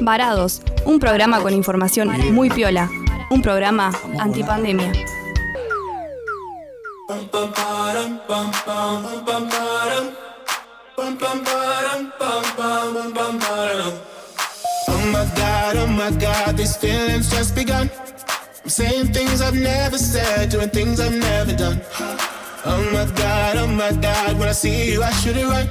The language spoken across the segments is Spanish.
Varados, un programa con información muy piola, un programa antipandemia. Oh my god, oh my god, these feelings just begun. I'm saying things I've never said, doing things I've never done. Oh my god, oh my god, when I see you, I should it right.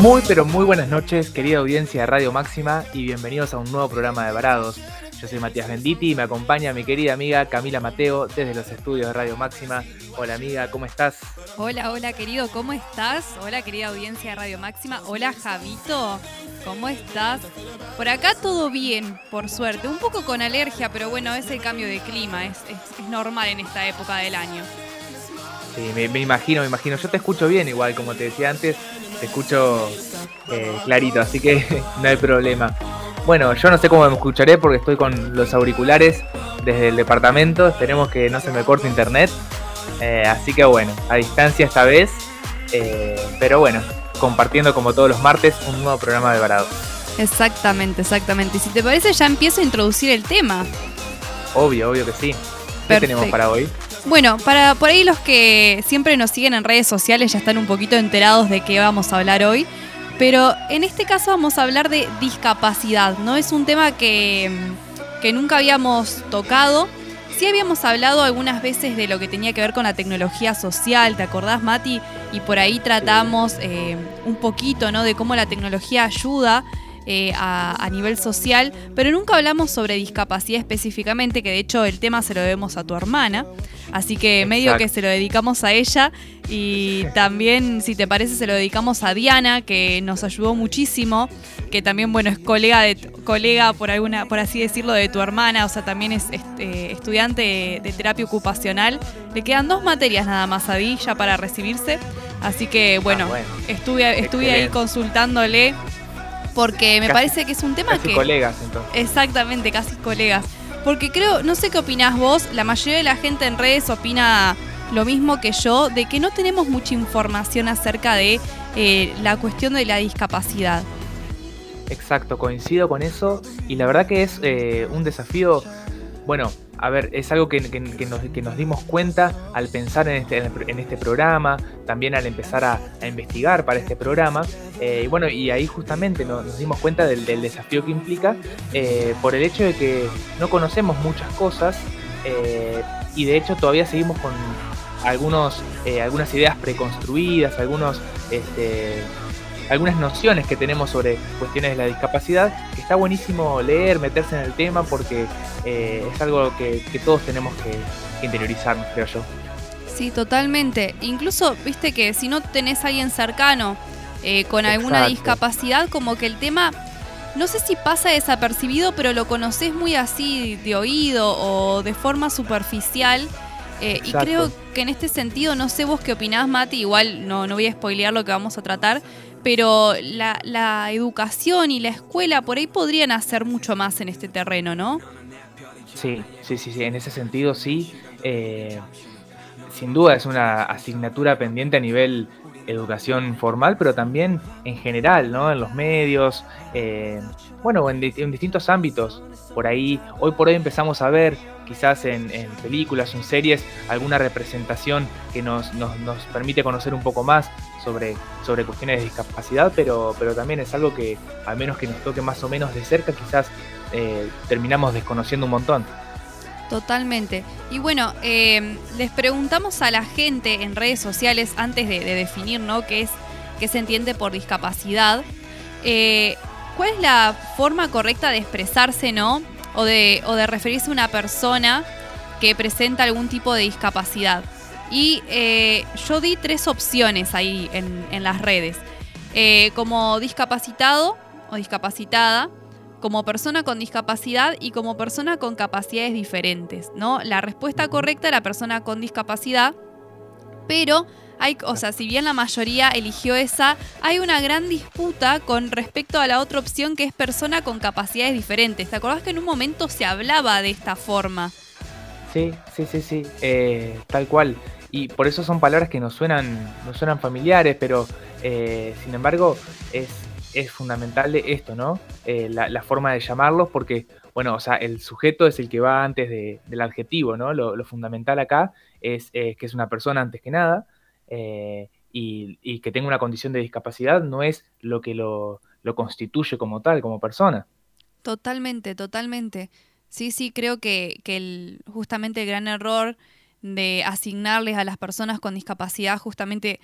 Muy pero muy buenas noches, querida audiencia de Radio Máxima y bienvenidos a un nuevo programa de Varados. Yo soy Matías Benditi y me acompaña mi querida amiga Camila Mateo desde los estudios de Radio Máxima. Hola amiga, ¿cómo estás? Hola, hola querido, ¿cómo estás? Hola querida audiencia de Radio Máxima. Hola Javito, ¿cómo estás? Por acá todo bien, por suerte. Un poco con alergia, pero bueno, es el cambio de clima, es, es- es normal en esta época del año. Sí, me, me imagino, me imagino. Yo te escucho bien igual, como te decía antes, te escucho eh, clarito, así que no hay problema. Bueno, yo no sé cómo me escucharé porque estoy con los auriculares desde el departamento. Esperemos que no se me corte internet. Eh, así que bueno, a distancia esta vez. eh, pero bueno, compartiendo como todos los martes un nuevo programa de Varado. Exactamente, exactamente. Y si te parece, ya empiezo a introducir el tema. Obvio, obvio que sí. ¿Qué Perfecto. tenemos para hoy? Bueno, para por ahí los que siempre nos siguen en redes sociales ya están un poquito enterados de qué vamos a hablar hoy. Pero en este caso vamos a hablar de discapacidad, ¿no? Es un tema que, que nunca habíamos tocado. Sí habíamos hablado algunas veces de lo que tenía que ver con la tecnología social, ¿te acordás, Mati? Y por ahí tratamos eh, un poquito, ¿no? De cómo la tecnología ayuda eh, a, a nivel social, pero nunca hablamos sobre discapacidad específicamente, que de hecho el tema se lo debemos a tu hermana. Así que medio que se lo dedicamos a ella y también, si te parece, se lo dedicamos a Diana, que nos ayudó muchísimo, que también, bueno, es colega, de, colega por, alguna, por así decirlo, de tu hermana, o sea, también es este, estudiante de, de terapia ocupacional. Le quedan dos materias nada más a Di ya para recibirse. Así que, bueno, Ah, bueno. estuve, estuve ahí consultándole porque me Casi- parece que es un tema Casi que... colegas entonces. Exactamente, casi colegas. Porque creo, no sé qué opinás vos, la mayoría de la gente en redes opina lo mismo que yo, de que no tenemos mucha información acerca de eh, la cuestión de la discapacidad. Exacto, coincido con eso y la verdad que es eh, un desafío, bueno, a ver, es algo que, que- nos, que nos dimos cuenta al pensar en este, en este programa, también al empezar a, investigar para este programa, eh, y bueno, y ahí justamente nos, dimos cuenta del, desafío que implica eh, por el hecho de que no conocemos muchas cosas eh, y de hecho todavía seguimos con algunos, algunas ideas preconstruidas, algunos... Este, algunas nociones que tenemos sobre cuestiones de la discapacidad, que está buenísimo leer, meterse en el tema, porque eh, es algo que, que todos tenemos que, que interiorizarnos, creo yo. Sí, totalmente. Incluso, viste que si no tenés a alguien cercano eh, con alguna Exacto. discapacidad, como que el tema, no sé si pasa desapercibido, pero lo conoces muy así de oído o de forma superficial. Eh, y creo que en este sentido, no sé vos qué opinás, Mati, igual no, no voy a spoilear lo que vamos a tratar, pero la, la educación y la escuela por ahí podrían hacer mucho más en este terreno, ¿no? Sí, sí, sí, sí, en ese sentido sí. eh, sin duda es una asignatura pendiente a nivel educación formal, pero también en general, ¿no? En los medios, eh, bueno, en, di- en distintos ámbitos. Por ahí, hoy por hoy empezamos a ver, quizás en, en películas en series, alguna representación que nos, nos, nos permite conocer un poco más sobre, sobre cuestiones de discapacidad, pero, pero también es algo que, al menos que nos toque más o menos de cerca, quizás eh, terminamos desconociendo un montón. Totalmente. Y bueno, eh, les preguntamos a la gente en redes sociales antes de, de definir ¿no? qué, es, qué se entiende por discapacidad. eh, ¿Cuál es la forma correcta de expresarse, no? O de, o de referirse a una persona que presenta algún tipo de discapacidad. Y eh, yo di tres opciones ahí en, las redes. Eh, como discapacitado o discapacitada, como persona con discapacidad y como persona con capacidades diferentes, ¿no? La respuesta correcta era persona con discapacidad, pero hay, o sea, si bien la mayoría eligió esa, hay una gran disputa con respecto a la otra opción que es persona con capacidades diferentes. ¿Te acordás que en un momento se hablaba de esta forma? Sí, sí, sí, sí, eh, tal cual. Y por eso son palabras que nos suenan, nos suenan familiares, pero eh, sin embargo es es fundamental esto, ¿no? Eh, la, forma de llamarlos, porque, bueno, o sea, el sujeto es el que va antes del adjetivo, ¿no? Lo, fundamental acá es, que es una persona antes que nada eh, y, que tenga una condición de discapacidad no es lo que lo, constituye como tal, como persona. Totalmente, totalmente. Sí, sí, creo que, que el, justamente el gran error de asignarles a las personas con discapacidad justamente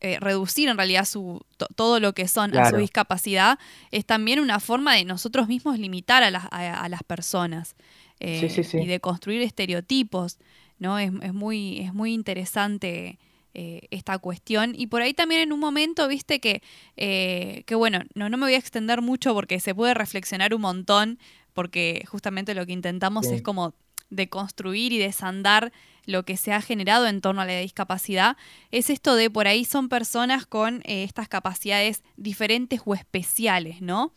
eh, reducir en realidad su, todo lo que son a su discapacidad, es también una forma de nosotros mismos limitar a, las, a, las personas eh, y de construir estereotipos. ¿no? Es, muy, es muy interesante eh, esta cuestión. Y por ahí también en un momento, viste que, que bueno, no, no me voy a extender mucho porque se puede reflexionar un montón, porque justamente lo que intentamos es como de construir y desandar lo que se ha generado en torno a la discapacidad, es esto de por ahí son personas con eh, estas capacidades diferentes o especiales, ¿no?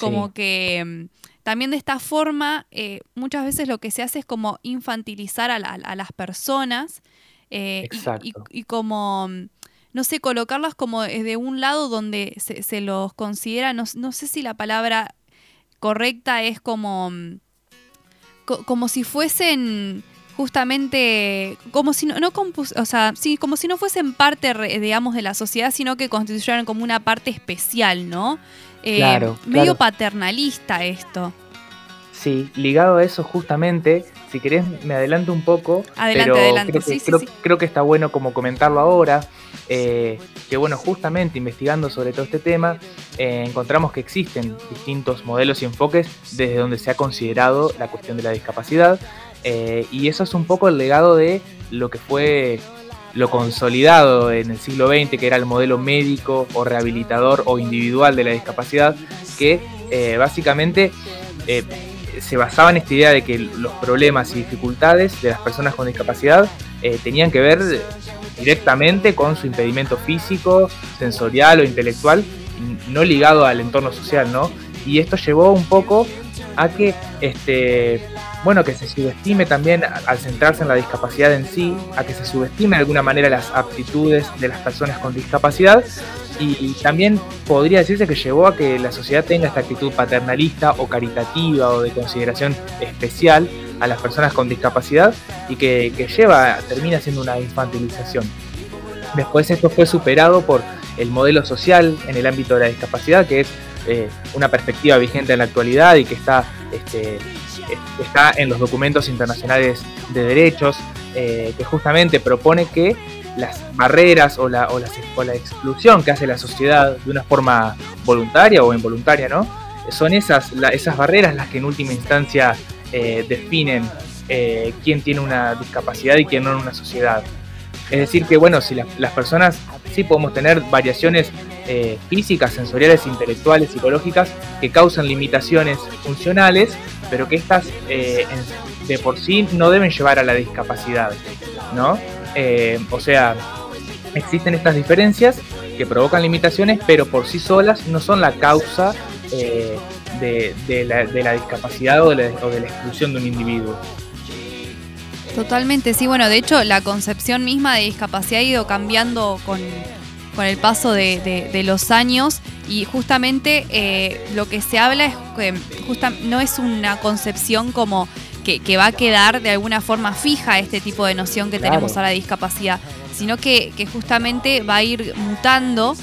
Como que mm, también de esta forma eh, muchas veces lo que se hace es como infantilizar a, las personas eh, y, como mm, no sé, colocarlas como de un lado donde se, los considera, no, no, sé si la palabra correcta es como, como si fuesen justamente como si no, no o sea, sí, como si no fuesen parte, digamos, de la sociedad, sino que constituyeran como una parte especial, ¿no? Eh, claro, medio paternalista esto. Sí, ligado a eso justamente, si querés me adelanto un poco, adelante, adelante. Creo, que, sí, creo, que está bueno como comentarlo ahora, eh, que bueno, justamente investigando sobre todo este tema, eh, encontramos que existen distintos modelos y enfoques desde donde se ha considerado la cuestión de la discapacidad, eh, y eso es un poco el legado de lo que fue lo consolidado en el siglo XX, que era el modelo médico o rehabilitador o individual de la discapacidad, que básicamente eh, se basaba en esta idea de que los problemas y dificultades de las personas con discapacidad tenían que ver directamente con su impedimento físico, sensorial o intelectual, no ligado al entorno social, ¿no? Y esto llevó un poco a que este, bueno, que se subestime también al centrarse en la discapacidad en sí, a que se subestime de alguna manera las aptitudes de las personas con discapacidad y, también podría decirse que llevó a que la sociedad tenga esta actitud paternalista o caritativa o de consideración especial a las personas con discapacidad y que, lleva, termina siendo una infantilización. Después esto fue superado por el modelo social en el ámbito de la discapacidad, que es eh, una perspectiva vigente en la actualidad y que está este, está en los documentos internacionales de derechos, eh, que justamente propone que las barreras o la, o, la, exclusión que hace la sociedad de una forma voluntaria o involuntaria, ¿no? Son esas, esas barreras las que en última instancia eh, definen quién tiene una discapacidad y quién no en una sociedad. Es decir, que bueno, si las personas sí podemos tener variaciones físicas, sensoriales, intelectuales, psicológicas que causan limitaciones funcionales, pero que estas eh, de por sí no deben llevar a la discapacidad, ¿no? Eh, o sea, existen estas diferencias que provocan limitaciones, pero por sí solas no son la causa eh, de, la, discapacidad o de la, exclusión de un individuo. Totalmente, sí, bueno, de hecho la concepción misma de discapacidad ha ido cambiando con, el paso de, los años y justamente eh, lo que se habla es que no es una concepción como que, va a quedar de alguna forma fija este tipo de noción que tenemos a la discapacidad, sino que, justamente va a ir mutando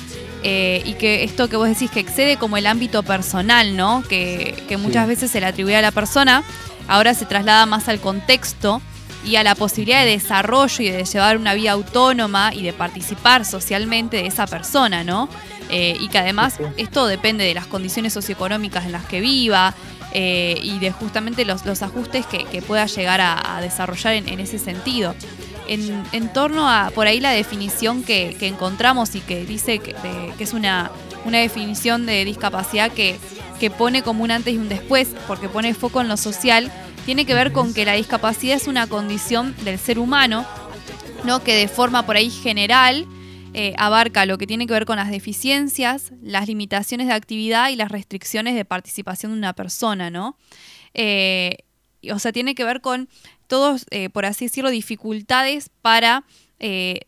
eh, y que esto que vos decís que excede como el ámbito personal, ¿no? Que, muchas veces se le atribuye a la persona, ahora se traslada más al contexto y a la posibilidad de desarrollo y de llevar una vida autónoma y de participar socialmente de esa persona, ¿no? Eh, y que además esto depende de las condiciones socioeconómicas en las que viva eh, y de justamente los, ajustes que, pueda llegar a, desarrollar en, ese sentido. en, torno a por ahí la definición que, encontramos y que dice que, es una, una, definición de discapacidad que, que pone como un antes y un después, porque pone foco en lo social, tiene que ver con que la discapacidad es una condición del ser humano, ¿no? que de forma por ahí general eh, abarca lo que tiene que ver con las deficiencias, las limitaciones de actividad y las restricciones de participación de una persona, ¿no? Eh, o sea, tiene que ver con todos, eh, por así decirlo, dificultades para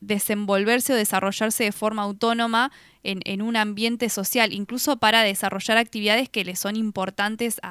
desenvolverse o desarrollarse de forma autónoma en, un ambiente social, incluso para desarrollar actividades que le son importantes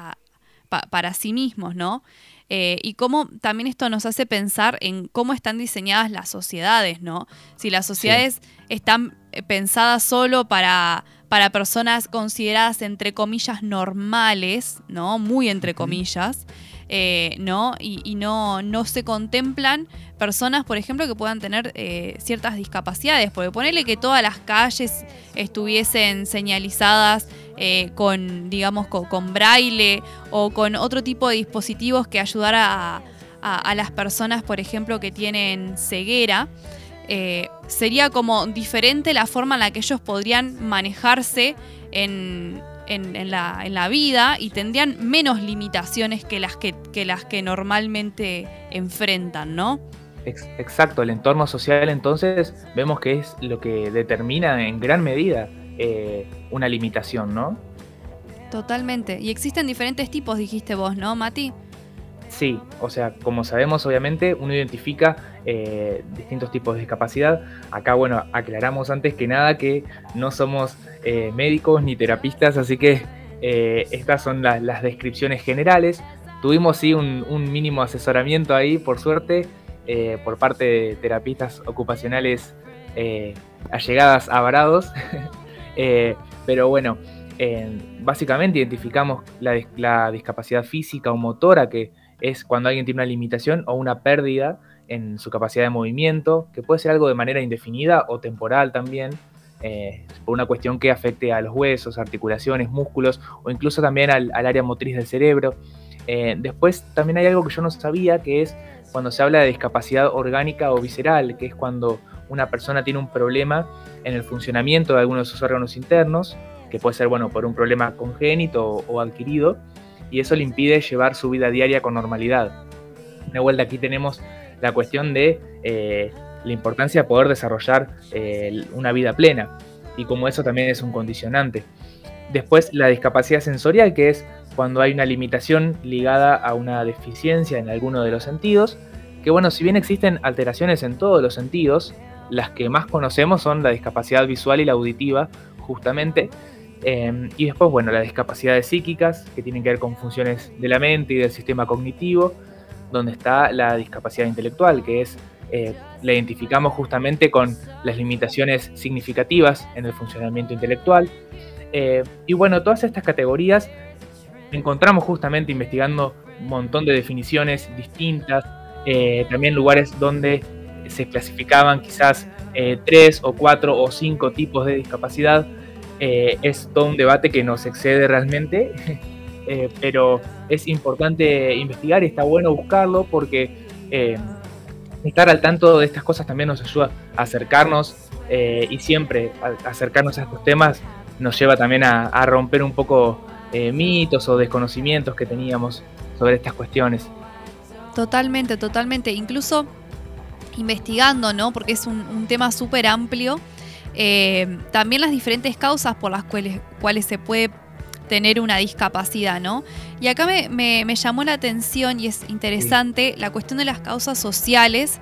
para sí mismos, ¿no? Eh, y cómo también esto nos hace pensar en cómo están diseñadas las sociedades, ¿no? Si las sociedades están eh, pensadas solo para, para personas consideradas entre comillas normales, ¿no? Muy entre comillas. Eh, ¿no? Y, no, no, se contemplan personas, por ejemplo, que puedan tener ciertas discapacidades, porque ponerle que todas las calles estuviesen señalizadas eh, con, digamos, con, braille o con otro tipo de dispositivos que ayudara a, las personas, por ejemplo, que tienen ceguera. Eh, sería como diferente la forma en la que ellos podrían manejarse en, la, vida y tendrían menos limitaciones que las que, las que normalmente enfrentan, ¿no? Exacto, el entorno social entonces vemos que es lo que determina en gran medida eh, una limitación, ¿no? Totalmente. Y existen diferentes tipos, dijiste vos, ¿no, Mati? Sí, o sea, como sabemos, obviamente, uno identifica eh, distintos tipos de discapacidad. Acá, bueno, aclaramos antes que nada que no somos eh, médicos ni terapistas, así que estas son las descripciones generales. Tuvimos sí un, mínimo asesoramiento ahí, por suerte, por parte de terapistas ocupacionales allegadas a Varados. Eh, pero bueno, básicamente identificamos la, discapacidad física o motora, que es cuando alguien tiene una limitación o una pérdida en su capacidad de movimiento, que puede ser algo de manera indefinida o temporal también, eh, por una cuestión que afecte a los huesos, articulaciones, músculos o incluso también al, área motriz del cerebro. Eh, después también hay algo que yo no sabía, que es cuando se habla de discapacidad orgánica o visceral, que es cuando una persona tiene un problema en el funcionamiento de alguno de sus órganos internos, que puede ser bueno por un problema congénito o, adquirido, y eso le impide llevar su vida diaria con normalidad. De vuelta aquí tenemos la cuestión de eh, la importancia de poder desarrollar eh, una vida plena, y como eso también es un condicionante. Después la discapacidad sensorial, que es cuando hay una limitación ligada a una deficiencia en alguno de los sentidos, que bueno, si bien existen alteraciones en todos los sentidos, las que más conocemos son la discapacidad visual y la auditiva, justamente. Em, y después, bueno, las discapacidades psíquicas, que tienen que ver con funciones de la mente y del sistema cognitivo, donde está la discapacidad intelectual, que es, eh, la identificamos justamente con las limitaciones significativas en el funcionamiento intelectual. Eh, y bueno, todas estas categorías encontramos justamente investigando un montón de definiciones distintas, eh, también lugares donde se clasificaban quizás tres o cuatro o cinco tipos de discapacidad. Eh, es todo un debate que nos excede realmente, pero es importante investigar y está bueno buscarlo porque estar al tanto de estas cosas también nos ayuda a acercarnos y siempre acercarnos a estos temas nos lleva también a romper un poco mitos o desconocimientos que teníamos sobre estas cuestiones. Totalmente, totalmente. Incluso investigando, ¿no? Porque es un, tema súper amplio. Eh, también las diferentes causas por las cuales, cuales, se puede tener una discapacidad, ¿no? Y acá me, llamó la atención y es interesante la cuestión de las causas sociales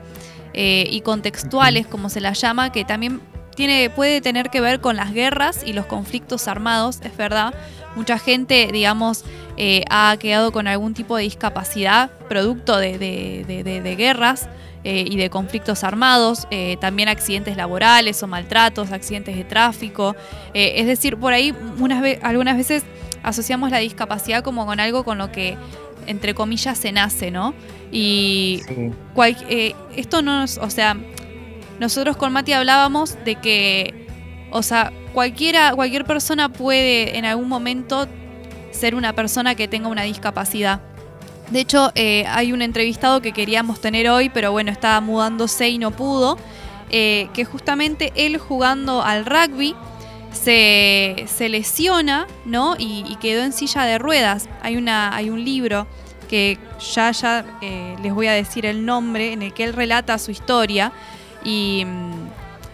eh, y contextuales, como se las llama, que también tiene, puede tener que ver con las guerras y los conflictos armados, es verdad. Mucha gente, digamos, eh, ha quedado con algún tipo de discapacidad producto de, guerras eh, y de conflictos armados, eh, también accidentes laborales o maltratos, accidentes de tráfico. es decir, por ahí unas algunas veces asociamos la discapacidad como con algo con lo que, entre comillas, se nace, ¿no? Y esto no, o sea, nosotros con Mati hablábamos de que, o sea, cualquiera, cualquier persona puede en algún momento ser una persona que tenga una discapacidad. De hecho, eh, hay un entrevistado que queríamos tener hoy, pero bueno, estaba mudándose y no pudo, eh, que justamente él jugando al rugby se, lesiona, ¿no? Y, quedó en silla de ruedas. Hay, una, hay un libro que ya, ya eh, les voy a decir el nombre, en el que él relata su historia. Y,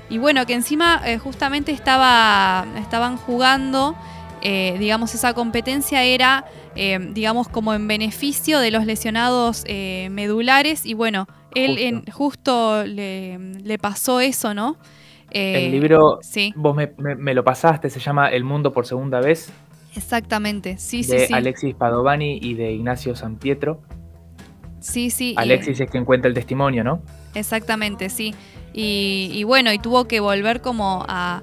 y bueno, que encima justamente estaba, estaban jugando, digamos, esa competencia era eh, digamos, como en beneficio de los lesionados eh, medulares. Y bueno, él justo, le, pasó eso, ¿no? el eh, libro, sí. vos me, lo pasaste, se llama El Mundo por Segunda Vez. Exactamente, sí, sí, sí. Alexis Padovani y de Ignacio San Pietro. Sí, sí. Alexis es quien cuenta el testimonio, ¿no? Exactamente, sí. y bueno, y tuvo que volver como a,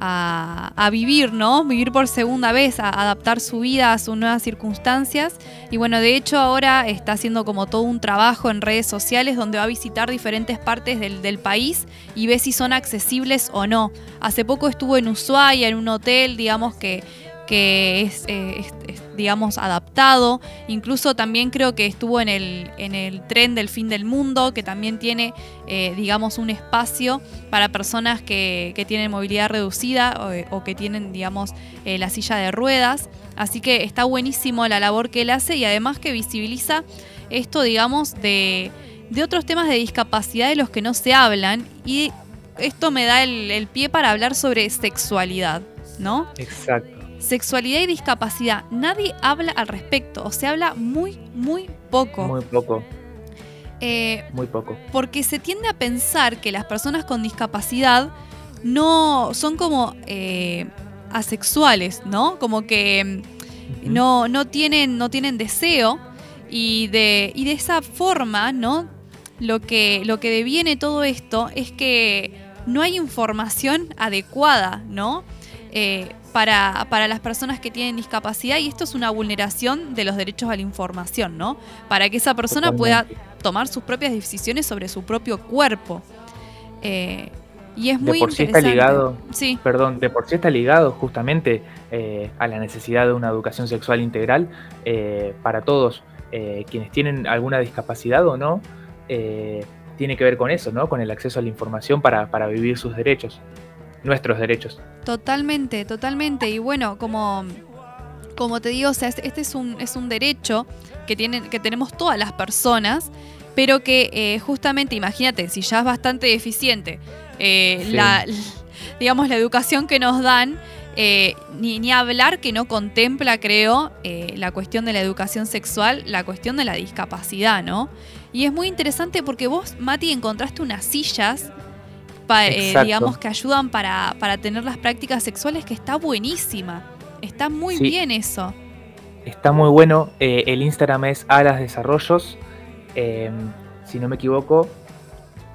a, vivir, ¿no? Vivir por segunda vez, a adaptar su vida a sus nuevas circunstancias. Y bueno, de hecho ahora está haciendo como todo un trabajo en redes sociales donde va a visitar diferentes partes del, del país y ve si son accesibles o no. Hace poco estuvo en Ushuaia, en un hotel, digamos que que eh, es, digamos, adaptado. Incluso también creo que estuvo en el, en el tren del fin del mundo, que también tiene, eh, digamos, un espacio para personas que, tienen movilidad reducida o, que tienen, digamos, eh, la silla de ruedas. Así que está buenísimo la labor que él hace y además que visibiliza esto, digamos, de, de otros temas de discapacidad de los que no se hablan. Y esto me da el pie para hablar sobre sexualidad, ¿no? Exacto sexualidad y discapacidad. Nadie habla al respecto, o se habla muy, muy poco. Muy poco. Eh, muy poco. Porque se tiende a pensar que las personas con discapacidad no son como eh, asexuales, ¿no? Como que no, no, tienen, no tienen deseo y de, y de esa forma, ¿no? Lo que, lo que deviene todo esto es que no hay información adecuada, ¿no? Eh, para, para, las personas que tienen discapacidad y esto es una vulneración de los derechos a la información, ¿no? Para que esa persona pueda tomar sus propias decisiones sobre su propio cuerpo. Eh, y es muy de por sí está ligado, sí. perdón, de por sí está ligado justamente eh, a la necesidad de una educación sexual integral eh, para todos quienes tienen alguna discapacidad o no. tiene que ver con eso, ¿no? Con el acceso a la información para, para vivir sus derechos nuestros derechos. Totalmente, totalmente. Y bueno, como, como te digo, o sea, este es un, es un derecho que, tienen, que tenemos todas las personas, pero que eh, justamente, imagínate, si ya es bastante deficiente eh, la, digamos, la educación que nos dan, eh, ni, ni, hablar que no contempla, creo, la cuestión de la educación sexual, la cuestión de la discapacidad, ¿no? Y es muy interesante porque vos, Mati, encontraste unas sillas eh, digamos, que ayudan para, tener las prácticas sexuales, que está buenísima. Está muy bien eso. Está muy bueno. Eh, el Instagram es Alas Desarrollos. Em, si no me equivoco,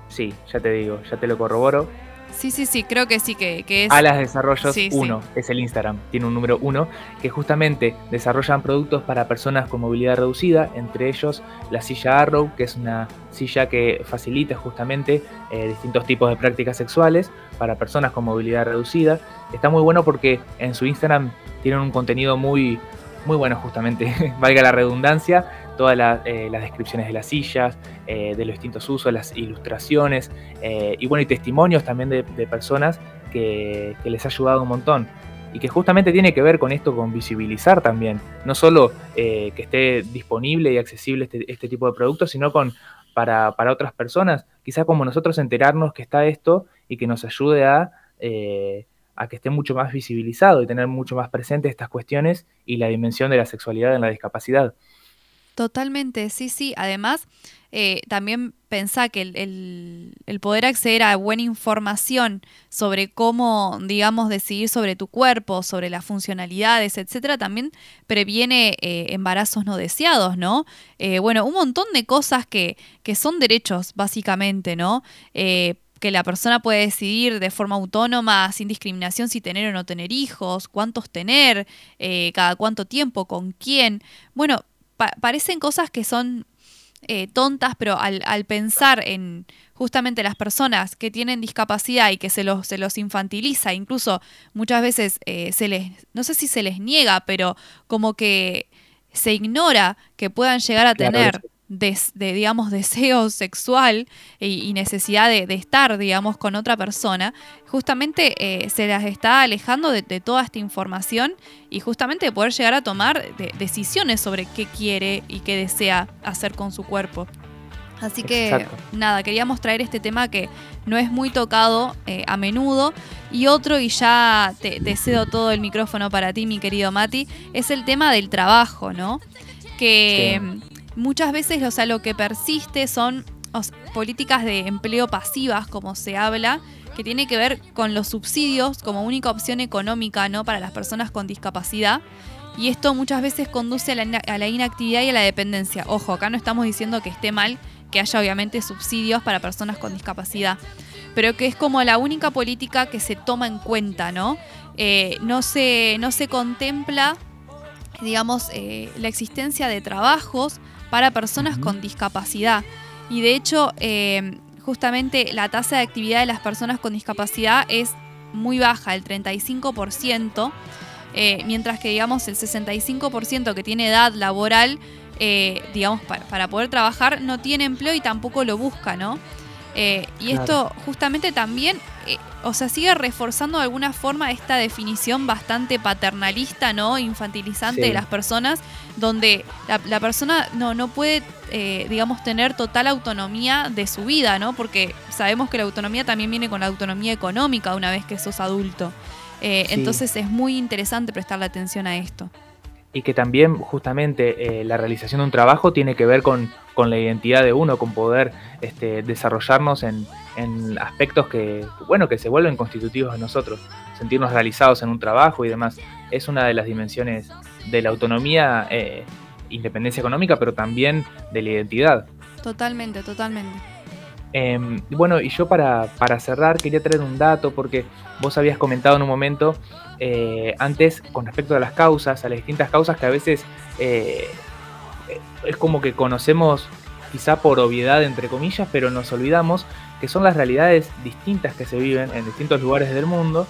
sí, ya te digo, ya te lo corroboro. Sí, sí, sí, creo que sí, que, que es... Alas Desarrollos 1 es el Instagram, tiene un número 1, que justamente desarrollan productos para personas con movilidad reducida, entre ellos la silla Arrow, que es una silla que facilita justamente eh, distintos tipos de prácticas sexuales para personas con movilidad reducida. Está muy bueno porque en su Instagram tienen un contenido muy, muy bueno justamente, valga la redundancia, todas eh, las descripciones de las sillas, eh, de los distintos usos, las ilustraciones eh, y bueno, y testimonios también de, personas que, les ha ayudado un montón. Y que justamente tiene que ver con esto, con visibilizar también, no solo que esté disponible y accesible este, este tipo de productos, sino con para, para, otras personas, quizás como nosotros enterarnos que está esto y que nos ayude a a que esté mucho más visibilizado y tener mucho más presente estas cuestiones y la dimensión de la sexualidad en la discapacidad. Totalmente, sí, sí. Además, eh, también pensá que el, poder acceder a buena información sobre cómo, digamos, decidir sobre tu cuerpo, sobre las funcionalidades, etcétera, también previene eh, embarazos no deseados, ¿no? Eh, bueno, un montón de cosas que, que son derechos, básicamente, ¿no? que la persona puede decidir de forma autónoma, sin discriminación, si tener o no tener hijos, cuántos tener, cada cuánto tiempo, con quién. Bueno, parecen cosas que son eh, tontas, pero al, pensar en justamente las personas que tienen discapacidad y que se los, se los infantiliza, incluso muchas veces eh, se les, no sé si se les niega, pero como que se ignora que puedan llegar a tener de, digamos, deseo sexual y, necesidad de, estar, digamos, con otra persona, justamente eh, se las está alejando de, toda esta información y justamente de poder llegar a tomar decisiones sobre qué quiere y qué desea hacer con su cuerpo. Así que nada, queríamos traer este tema que no es muy tocado eh, a menudo. Y otro, y ya te, cedo todo el micrófono para ti, mi querido Mati, es el tema del trabajo, ¿no? Que muchas veces, o sea, lo que persiste son políticas de empleo pasivas, como se habla, que tiene que ver con los subsidios como única opción económica, ¿no? Para las personas con discapacidad. Y esto muchas veces conduce a la, a la inactividad y a la dependencia. Ojo, acá no estamos diciendo que esté mal que haya obviamente subsidios para personas con discapacidad, pero que es como la única política que se toma en cuenta, ¿no? Eh, no, se, no se contempla, digamos, eh, la existencia de trabajos para personas con discapacidad. Y de hecho, eh, justamente la tasa de actividad de las personas con discapacidad es muy baja, el 35%, mientras que digamos el 65% que tiene edad laboral eh, digamos, para, poder trabajar, no tiene empleo y tampoco lo busca, ¿no? Eh, y esto justamente también, eh, o sea, sigue reforzando de alguna forma esta definición bastante paternalista, ¿no? Infantilizante de las personas, donde la, persona no, no puede, digamos, tener total autonomía de su vida, ¿no? Porque sabemos que la autonomía también viene con la autonomía económica una vez que sos adulto. Entonces es muy interesante prestarle atención a esto y que también justamente eh, la realización de un trabajo tiene que ver con, la identidad de uno, con poder este, desarrollarnos en, aspectos que, bueno, que se vuelven constitutivos de nosotros, sentirnos realizados en un trabajo y demás. Es una de las dimensiones de la autonomía, eh, independencia económica, pero también de la identidad. Totalmente, totalmente. Em, bueno, y yo para, para cerrar quería traer un dato porque vos habías comentado en un momento eh, antes con respecto a las causas, a las distintas causas que a veces eh, es como que conocemos quizá por obviedad entre comillas, pero nos olvidamos que son las realidades distintas que se viven en distintos lugares del mundo.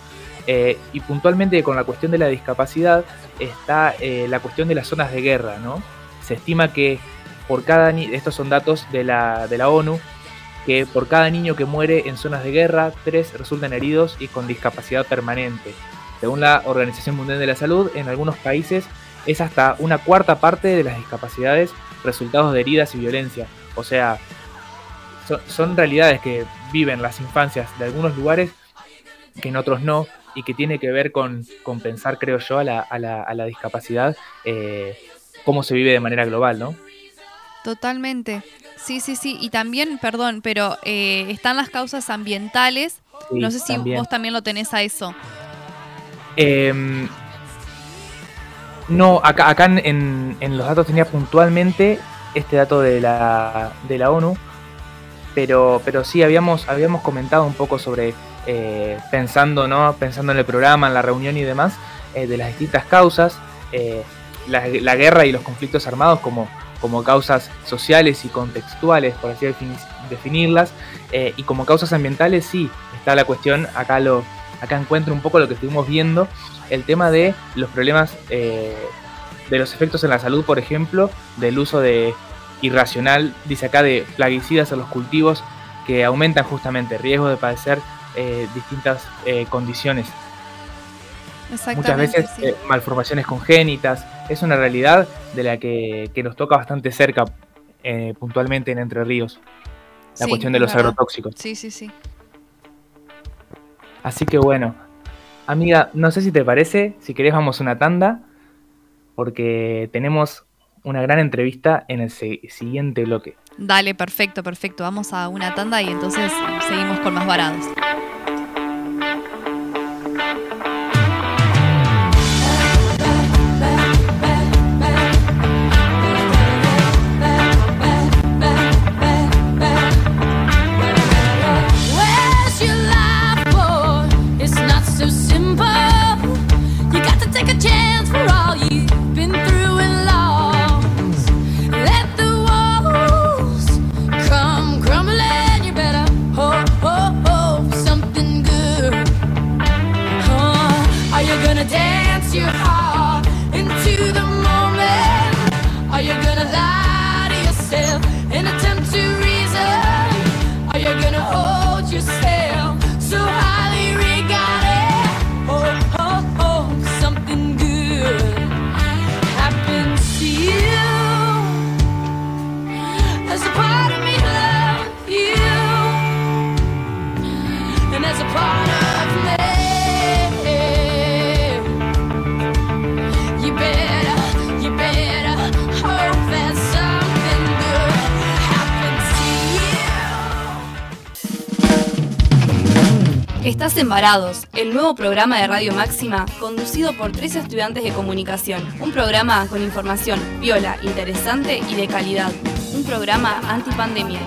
Eh, y puntualmente con la cuestión de la discapacidad está la cuestión de las zonas de guerra, ¿no? Se estima que por cada estos son datos de la, de la ONU, que por cada niño que muere en zonas de guerra, tres resultan heridos y con discapacidad permanente. Según la Organización Mundial de la Salud, en algunos países es hasta una cuarta parte de las discapacidades resultados de heridas y violencia. O sea, son, realidades que viven las infancias de algunos lugares que en otros no y que tiene que ver con, pensar, creo yo, a la, discapacidad, eh, cómo se vive de manera global, ¿no? Totalmente. Sí, sí, sí. Y también, perdón, pero eh, están las causas ambientales. no sé si vos también lo tenés a eso. Em, no, acá, acá en, los datos tenía puntualmente este dato de la, de la ONU, pero, pero sí habíamos, habíamos comentado un poco sobre, eh, pensando, ¿no? pensando en el programa, en la reunión y demás, eh, de las distintas causas, eh, la, guerra y los conflictos armados como, como causas sociales y contextuales, por así definirlas, y como causas ambientales sí, está la cuestión, acá lo, acá encuentro un poco lo que estuvimos viendo, el tema de los problemas eh, de los efectos en la salud, por ejemplo, del uso de irracional, dice acá, de plaguicidas en los cultivos que aumentan justamente el riesgo de padecer eh, distintas eh, condiciones. Muchas veces malformaciones congénitas. Es una realidad de la que, nos toca bastante cerca puntualmente en Entre Ríos. La cuestión de los agrotóxicos. Sí, sí, sí. Así que bueno, amiga, no sé si te parece, si querés vamos a una tanda, porque tenemos una gran entrevista en el siguiente bloque. Dale, perfecto, perfecto. Vamos a una tanda y entonces seguimos con más varados. Embarados, el nuevo programa de Radio Máxima conducido por tres estudiantes de comunicación. Un programa con información viola, interesante y de calidad. Un programa antipandemia.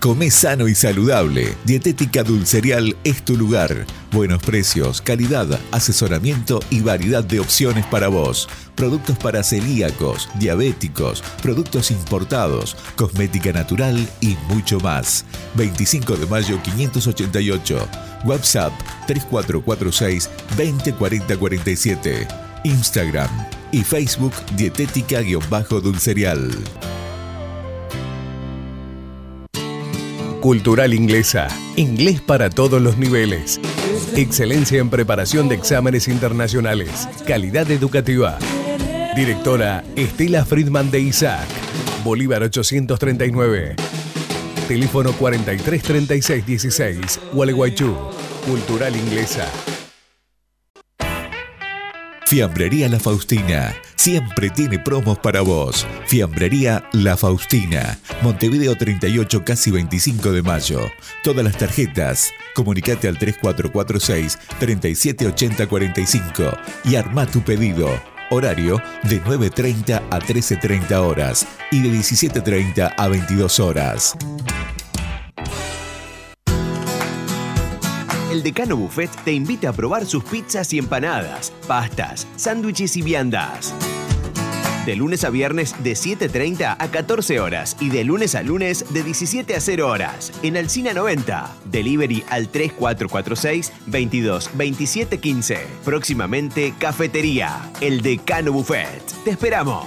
Come sano y saludable. Dietética Dulcerial es tu lugar. Buenos precios, calidad, asesoramiento y variedad de opciones para vos. Productos para celíacos, diabéticos, productos importados, cosmética natural y mucho más. 25 de mayo 588. WhatsApp 3446 204047. Instagram y Facebook Dietética-Dulcerial. Cultural Inglesa. Inglés para todos los niveles. Excelencia en preparación de exámenes internacionales. Calidad educativa. Directora Estela Friedman de Isaac. Bolívar 839. Teléfono 433616. Gualeguaychú. Cultural Inglesa. Fiambrería La Faustina. Siempre tiene promos para vos. Fiambrería La Faustina. Montevideo 38, casi 25 de mayo. Todas las tarjetas. Comunicate al 3446 378045 y arma tu pedido. Horario de 9.30 a 13.30 horas y de 17.30 a 22 horas. El Decano Buffet te invita a probar sus pizzas y empanadas, pastas, sándwiches y viandas. De lunes a viernes de 7.30 a 14 horas y de lunes a lunes de 17 a 0 horas. En Alcina 90. Delivery al 3446 22 27 15. Próximamente Cafetería. El Decano Buffet. Te esperamos.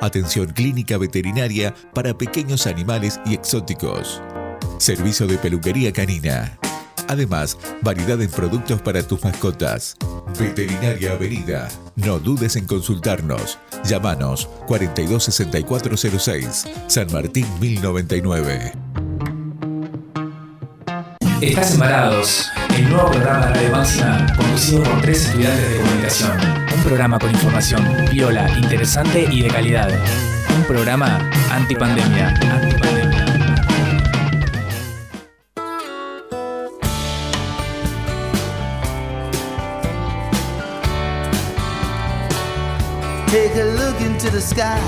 Atención clínica veterinaria para pequeños animales y exóticos. Servicio de peluquería canina. Además, variedad en productos para tus mascotas. Veterinaria Avenida. No dudes en consultarnos. Llámanos 426406, San Martín 1099. Estás embarados. El nuevo programa de Radio Máxima, conducido por tres estudiantes de comunicación. Programa con información viola, interesante y de calidad. Un programa antipandemia. Antipandemia. Take a look into the sky,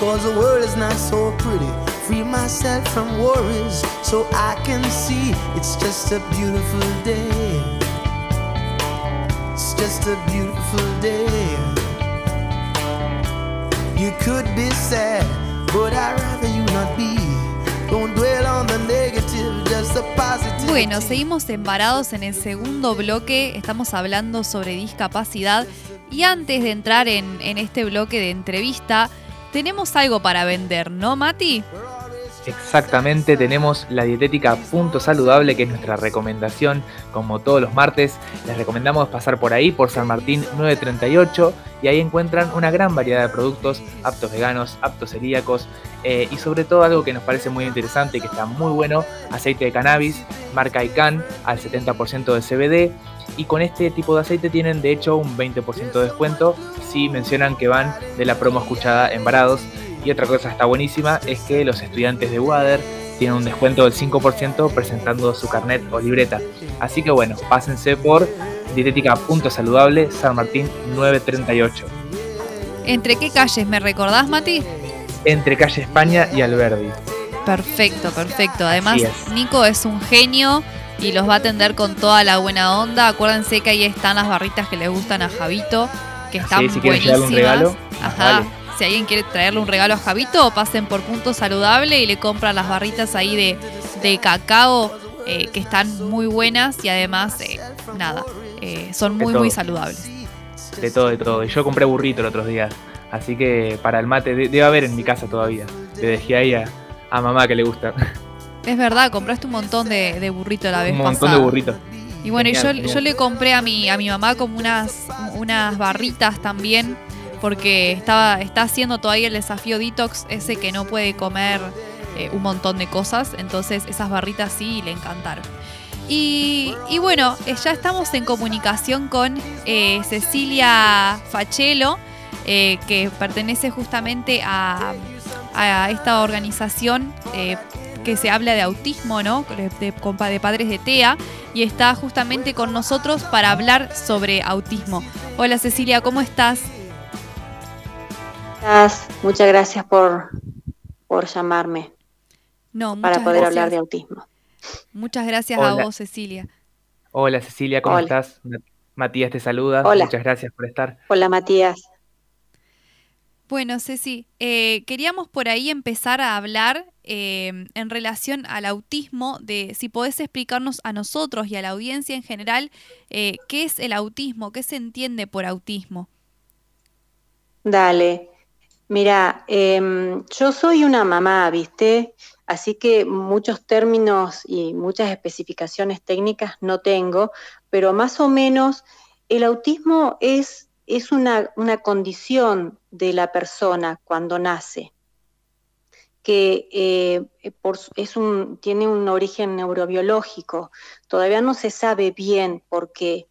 cause the world is not so pretty. Free myself from worries so I can see it's just a beautiful day. Just a beautiful day. You could be sad, but rather you not be. Bueno, seguimos embarados en el segundo bloque. Estamos hablando sobre discapacidad. Y antes de entrar en, en este bloque de entrevista, tenemos algo para vender, ¿no, Mati? Exactamente, tenemos la dietética Punto Saludable, que es nuestra recomendación, como todos los martes. Les recomendamos pasar por ahí, por San Martín 938, y ahí encuentran una gran variedad de productos aptos veganos, aptos celíacos, eh, y sobre todo algo que nos parece muy interesante y que está muy bueno, aceite de cannabis, marca ICANN, al 70% de CBD. Y con este tipo de aceite tienen de hecho un 20% de descuento si mencionan que van de la promo escuchada en Varados. Y otra cosa está buenísima es que los estudiantes de WADER tienen un descuento del 5% presentando su carnet o libreta. Así que bueno, pásense por dietética.saludable San Martín 938. ¿Entre qué calles me recordás, Mati? entre calle España y Alberdi. Perfecto, perfecto. Además, Nico es un genio y los va a atender con toda la buena onda. Acuérdense que ahí están las barritas que le gustan a Javito, que están si buenísimas. Un regalo, Ajá. Si alguien quiere traerle un regalo a Javito, pasen por Punto Saludable y le compran las barritas ahí de, de cacao, eh, que están muy buenas y además, eh, nada, eh, son muy, muy saludables. De todo, de todo. Y yo compré burrito el otro día. Así que para el mate debe haber en mi casa todavía. Le dejé ahí a, a mamá que le gusta. Es verdad, compraste un montón de, de burrito la vez pasada. Un montón de burritos. Y bueno, yo, yo le compré a mi, a mi mamá como unas, unas barritas también, porque estaba, está haciendo todavía el desafío detox, ese que no puede comer eh, un montón de cosas, entonces esas barritas sí le encantaron. Y, bueno, eh, ya estamos en comunicación con eh, Cecilia Fachelo, que pertenece justamente a, esta organización que se habla de autismo, ¿no? De, de, padres de TEA, y está justamente con nosotros para hablar sobre autismo. Hola Cecilia, ¿cómo estás? Muchas gracias por, por llamarme. No, para poder hablar de autismo. Muchas gracias a vos, Cecilia. Hola Cecilia, ¿cómo estás? Matías te saluda. Hola. Muchas gracias por estar. Hola Matías. Bueno, Ceci, eh, queríamos por ahí empezar a hablar eh, en relación al autismo, de si podés explicarnos a nosotros y a la audiencia en general eh, qué es el autismo, qué se entiende por autismo. Dale, mira, em, yo soy una mamá, ¿viste? Así que muchos términos y muchas especificaciones técnicas no tengo, pero más o menos el autismo es es una, condición de la persona cuando nace, que eh, es un, tiene un origen neurobiológico. Todavía no se sabe bien por qué,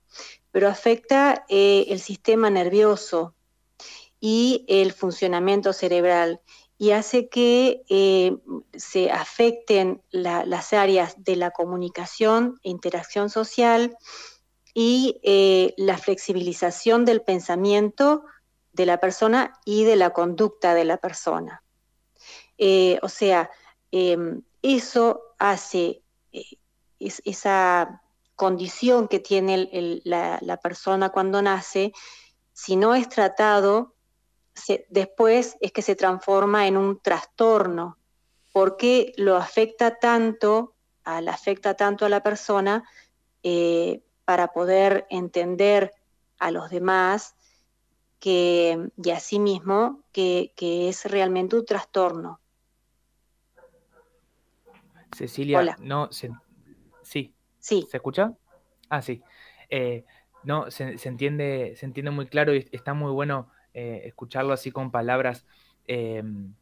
pero afecta eh, el sistema nervioso y el funcionamiento cerebral y hace que eh, se afecten las áreas de la comunicación e interacción social, y eh, la flexibilización del pensamiento de la persona y de la conducta de la persona. Eh, o sea, em, eso hace esa condición que tiene la, persona cuando nace, si no es tratado, después es que se transforma en un trastorno, porque lo afecta tanto, afecta tanto a la persona, para poder entender a los demás que, y a sí mismo que, es realmente un trastorno. Cecilia, no, se, sí. Sí. ¿Se escucha? Ah, sí. Eh, no, se, entiende, se entiende muy claro y está muy bueno eh, escucharlo así con palabras em,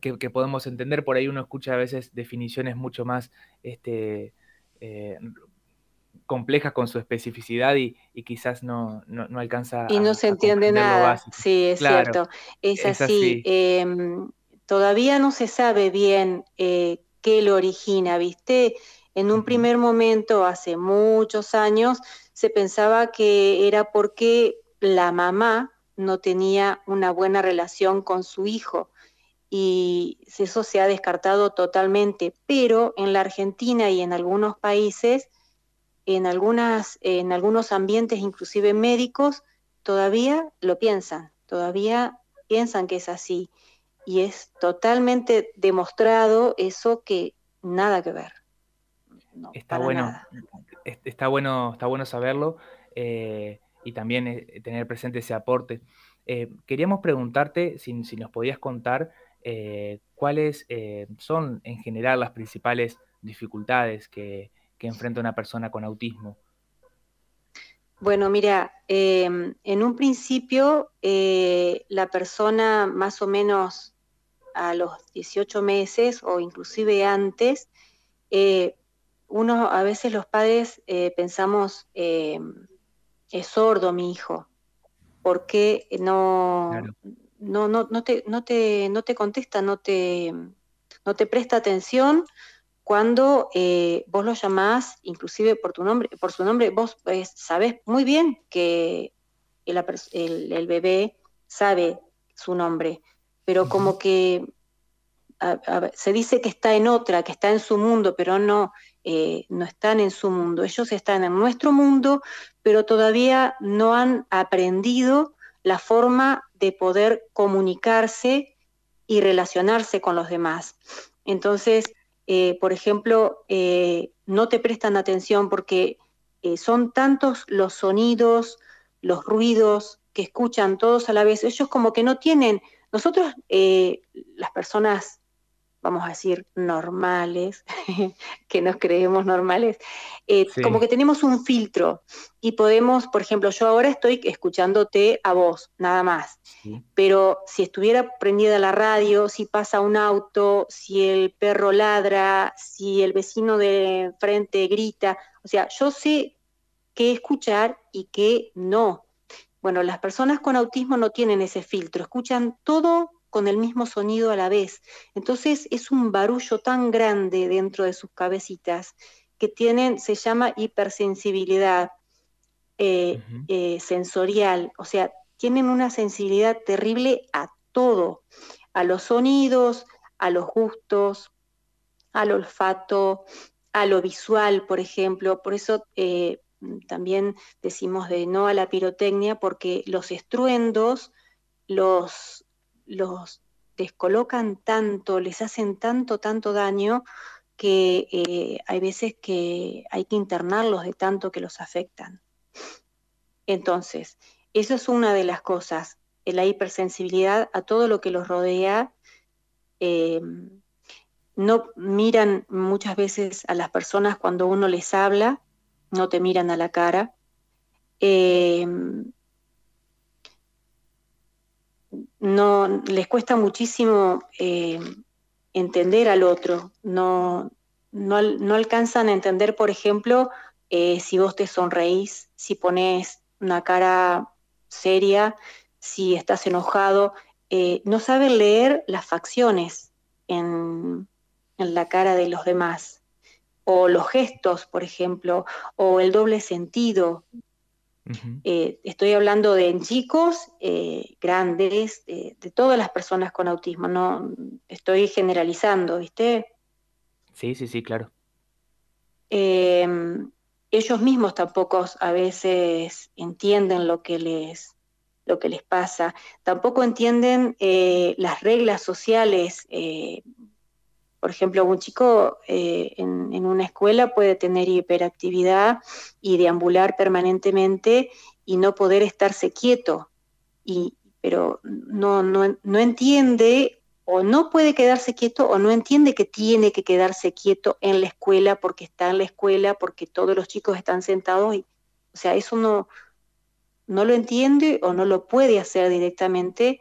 que, podemos entender. Por ahí uno escucha a veces definiciones mucho más este, eh, complejas con su especificidad y, quizás no, no, alcanza y no se entiende nada. sí es cierto. Es, así, em, todavía no se sabe bien eh, qué lo origina viste en un primer momento hace muchos años se pensaba que era porque la mamá no tenía una buena relación con su hijo y eso se ha descartado totalmente, pero en la Argentina y en algunos países en, algunas, en algunos ambientes, inclusive médicos, todavía lo piensan, todavía piensan que es así. Y es totalmente demostrado eso que nada que ver. está bueno, está bueno, está bueno saberlo eh, y también eh, tener presente ese aporte. Eh, queríamos preguntarte si, nos podías contar cuáles son en general las principales dificultades que, enfrenta una persona con autismo? Bueno, mira, em, en un principio eh, la persona más o menos a los 18 meses o inclusive antes, eh, uno a veces los padres eh, pensamos, em, es sordo mi hijo, porque no, no, no, no, te, no, te, no te contesta, no te, no te presta atención cuando eh, vos lo llamás, inclusive por tu nombre, por su nombre, vos pues, sabés muy bien que el, bebé sabe su nombre, pero como que se dice que está en otra, que está en su mundo, pero no, eh, no están en su mundo. Ellos están en nuestro mundo, pero todavía no han aprendido la forma de poder comunicarse y relacionarse con los demás. Entonces, eh, por ejemplo, eh, no te prestan atención porque son tantos los sonidos, los ruidos que escuchan todos a la vez. Ellos como que no tienen, nosotros, las personas vamos a decir, normales, que nos creemos normales, eh, como que tenemos un filtro y podemos, por ejemplo, yo ahora estoy escuchándote a vos, nada más, pero si estuviera prendida la radio, si pasa un auto, si el perro ladra, si el vecino de frente grita, o sea, yo sé qué escuchar y qué no. Bueno, las personas con autismo no tienen ese filtro, escuchan todo con el mismo sonido a la vez. Entonces es un barullo tan grande dentro de sus cabecitas que tienen, se llama hipersensibilidad eh, eh, sensorial, o sea, tienen una sensibilidad terrible a todo, a los sonidos, a los gustos, al olfato, a lo visual, por ejemplo. Por eso eh, también decimos de no a la pirotecnia, porque los estruendos los los descolocan tanto, les hacen tanto, tanto daño que eh, hay veces que hay que internarlos de tanto que los afectan. Entonces, eso es una de las cosas, la hipersensibilidad a todo lo que los rodea. Eh, no miran muchas veces a las personas cuando uno les habla, no te miran a la cara. Eh, no les cuesta muchísimo eh, entender al otro, no, no, alcanzan a entender, por ejemplo, eh, si vos te sonreís, si pones una cara seria, si estás enojado, eh, no saben leer las facciones en, en la cara de los demás, o los gestos, por ejemplo, o el doble sentido, eh, estoy hablando de chicos, eh, grandes, de todas las personas con autismo, no estoy generalizando, ¿viste? Sí, sí, sí, claro. Em, ellos mismos tampoco a veces entienden lo que les, lo que les pasa, tampoco entienden eh, las reglas sociales por ejemplo, un chico eh, en, una escuela puede tener hiperactividad y deambular permanentemente y no poder estarse quieto, y, pero no, no, entiende o no puede quedarse quieto o no entiende que tiene que quedarse quieto en la escuela porque está en la escuela, porque todos los chicos están sentados. Y, o sea, eso no, no lo entiende o no lo puede hacer directamente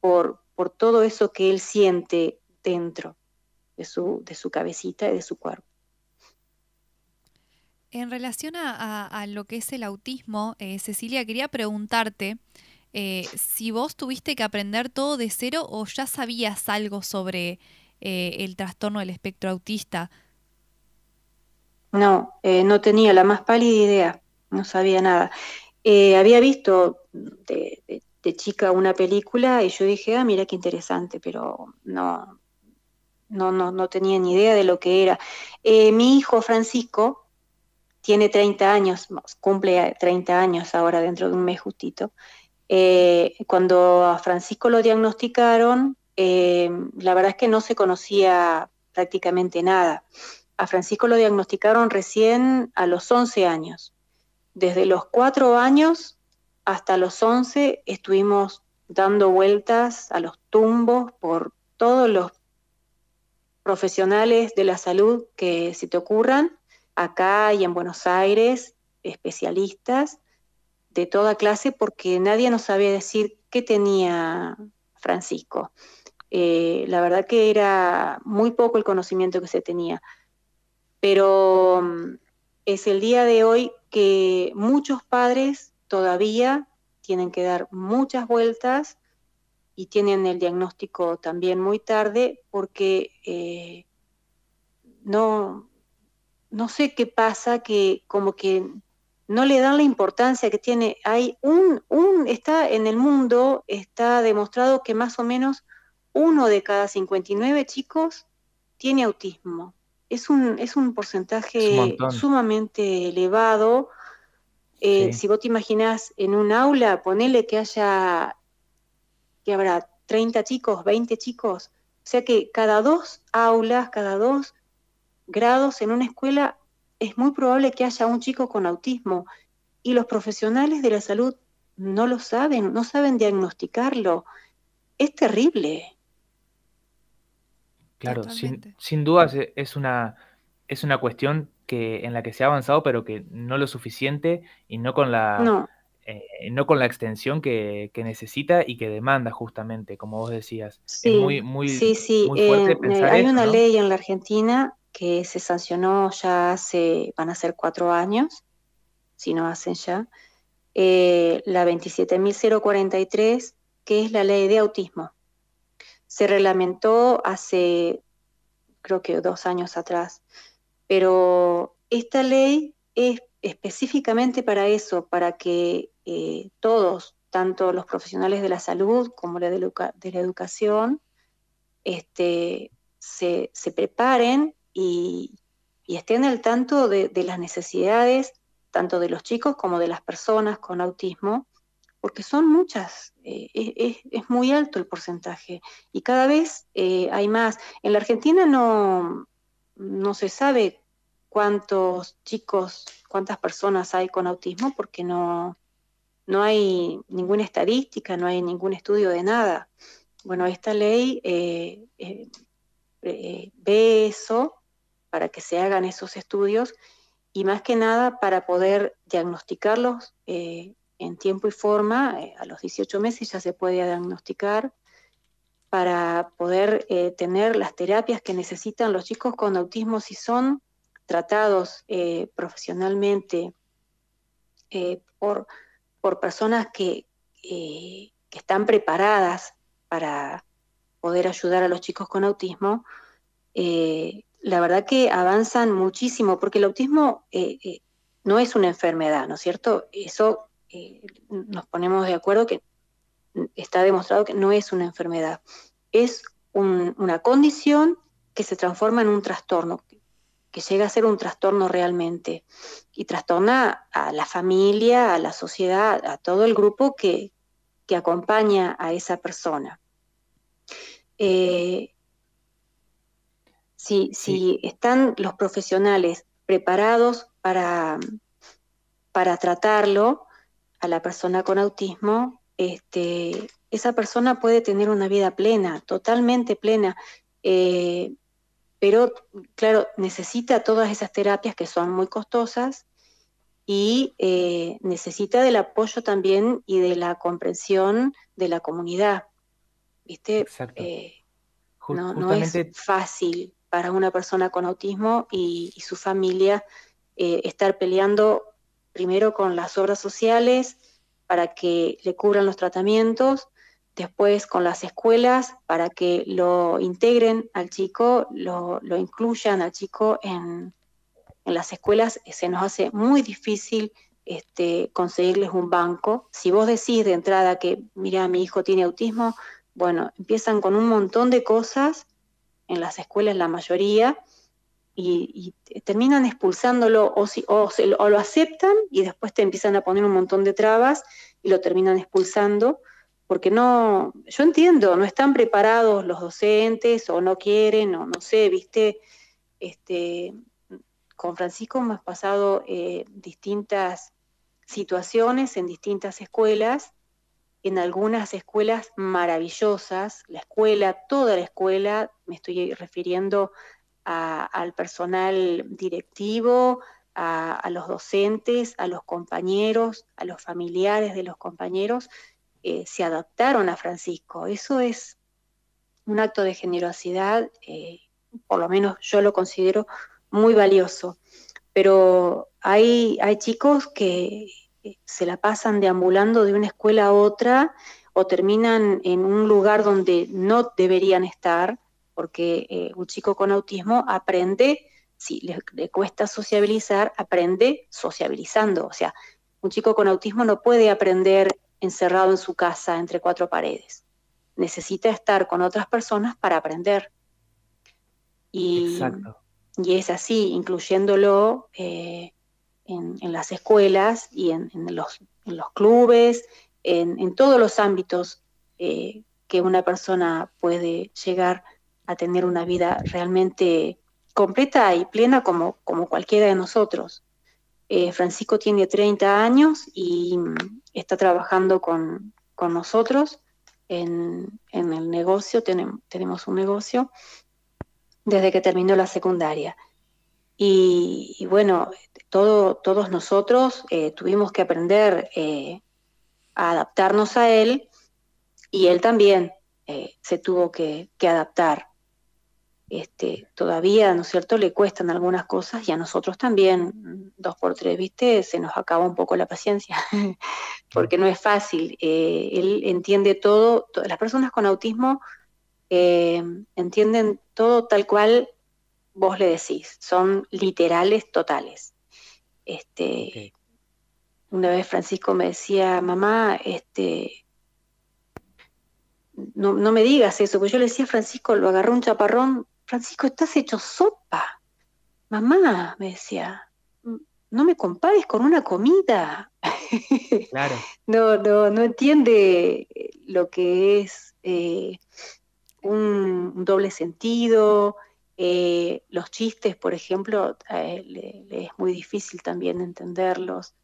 por, por todo eso que él siente dentro de su, de su cabecita y de su cuerpo. En relación a, lo que es el autismo, eh, Cecilia, quería preguntarte eh, si vos tuviste que aprender todo de cero o ya sabías algo sobre eh, el trastorno del espectro autista. No, no tenía la más pálida idea, no sabía nada. había visto de, de, chica una película y yo dije, ah, mira qué interesante, pero no, no, no, no tenía ni idea de lo que era. Eh, mi hijo Francisco tiene 30 años, cumple 30 años ahora dentro de un mes justito. Eh, cuando a Francisco lo diagnosticaron, eh, la verdad es que no se conocía prácticamente nada. A Francisco lo diagnosticaron recién a los 11 años. Desde los 4 años hasta los 11 estuvimos dando vueltas a los tumbos por todos los profesionales de la salud que se te ocurran, acá y en Buenos Aires, especialistas de toda clase, porque nadie nos sabía decir qué tenía Francisco. Eh, la verdad que era muy poco el conocimiento que se tenía. Pero mm, es el día de hoy que muchos padres todavía tienen que dar muchas vueltas y tienen el diagnóstico también muy tarde porque eh, no, no sé qué pasa, que como que no le dan la importancia que tiene. Hay un, un, está en el mundo, está demostrado que más o menos uno de cada 59 chicos tiene autismo. Es un, es un porcentaje sumamente elevado. Eh, si vos te imaginás en un aula, ponele que haya, que habrá 30 chicos, 20 chicos, o sea que cada dos aulas, cada dos grados en una escuela es muy probable que haya un chico con autismo y los profesionales de la salud no lo saben, no saben diagnosticarlo. Es terrible. Claro, sin, sin dudas e, es una, es una cuestión que, en la que se ha avanzado, pero que no lo suficiente y no con la, no. Eh, no con la extensión que, necesita y que demanda justamente, como vos decías. Sí, muy, muy, sí, sí. Eh, hay una ley en la Argentina que se sancionó ya hace, van a ser cuatro años, si no hacen ya, eh, la 27.043, que es la ley de autismo. Se reglamentó hace, creo que dos años atrás, pero esta ley es específicamente para eso, para que eh, todos, tanto los profesionales de la salud como de, la educación, este, se, preparen y, estén al tanto de, las necesidades tanto de los chicos como de las personas con autismo, porque son muchas, eh, es, muy alto el porcentaje y cada vez eh, hay más. En la Argentina no, no se sabe cuántos chicos, cuántas personas hay con autismo porque no, no hay ninguna estadística, no hay ningún estudio de nada. Bueno, esta ley eh, eh, eh, ve eso para que se hagan esos estudios y más que nada para poder diagnosticarlos en tiempo y forma. a los 18 meses ya se puede diagnosticar para poder tener las terapias que necesitan los chicos con autismo si son tratados profesionalmente por por personas que, eh, que están preparadas para poder ayudar a los chicos con autismo, eh, la verdad que avanzan muchísimo, porque el autismo eh, no es una enfermedad, ¿no es cierto? Eso nos ponemos de acuerdo que está demostrado que no es una enfermedad, es una condición que se transforma en un trastorno, que llega a ser un trastorno realmente y trastorna a la familia, a la sociedad, a todo el grupo que, acompaña a esa persona. Eh, si, están los profesionales preparados para, para tratarlo a la persona con autismo, este, esa persona puede tener una vida plena, totalmente plena. Eh, pero claro, necesita todas esas terapias que son muy costosas y eh, necesita del apoyo también y de la comprensión de la comunidad. ¿Viste? Eh, no, es fácil para una persona con autismo y, su familia eh, estar peleando primero con las obras sociales para que le cubran los tratamientos después con las escuelas para que lo integren al chico, lo, incluyan al chico en, las escuelas, se nos hace muy difícil este, conseguirles un banco. Si vos decís de entrada que, mira, mi hijo tiene autismo, bueno, empiezan con un montón de cosas, en las escuelas la mayoría, y, terminan expulsándolo o, si, o, o lo aceptan y después te empiezan a poner un montón de trabas y lo terminan expulsando porque no, yo entiendo, no están preparados los docentes o no quieren o no sé, viste, este, con Francisco hemos pasado eh, distintas situaciones en distintas escuelas, en algunas escuelas maravillosas, la escuela, toda la escuela, me estoy refiriendo al personal directivo, a los docentes, a los compañeros, a los familiares de los compañeros, eh, se adaptaron a Francisco. Eso es un acto de generosidad, eh, por lo menos yo lo considero muy valioso. Pero hay, hay chicos que eh, se la pasan deambulando de una escuela a otra o terminan en un lugar donde no deberían estar, porque un chico con autismo aprende, si le, le, cuesta sociabilizar, aprende sociabilizando. O sea, un chico con autismo no puede aprender encerrado en su casa entre cuatro paredes. necesita estar con otras personas para aprender. Y, y es así, incluyéndolo eh, en, las escuelas y en, los, los, clubes, en, todos los ámbitos eh, que una persona puede llegar a tener una vida realmente completa y plena como, como cualquiera de nosotros. Eh, Francisco tiene 30 años y mm, está trabajando con, nosotros en, el negocio, tenemos, un negocio desde que terminó la secundaria. Y, bueno, todo, todos nosotros eh, tuvimos que aprender eh, a adaptarnos a él y él también se tuvo que adaptar este, todavía, ¿no es cierto?, le cuestan algunas cosas y a nosotros también, dos por tres, ¿viste? Se nos acaba un poco la paciencia, porque no es fácil. Eh, él entiende todo, las personas con autismo eh, entienden todo tal cual vos le decís, son literales totales. Este, Una vez Francisco me decía, mamá, este, no, no, me digas eso, porque yo le decía a Francisco, lo agarró un chaparrón, Francisco, estás hecho sopa. Mamá, me decía, no me compares con una comida. Claro. no, no, no entiende lo que es eh, un, doble sentido. Eh, los chistes, por ejemplo, le, es muy difícil también entenderlos,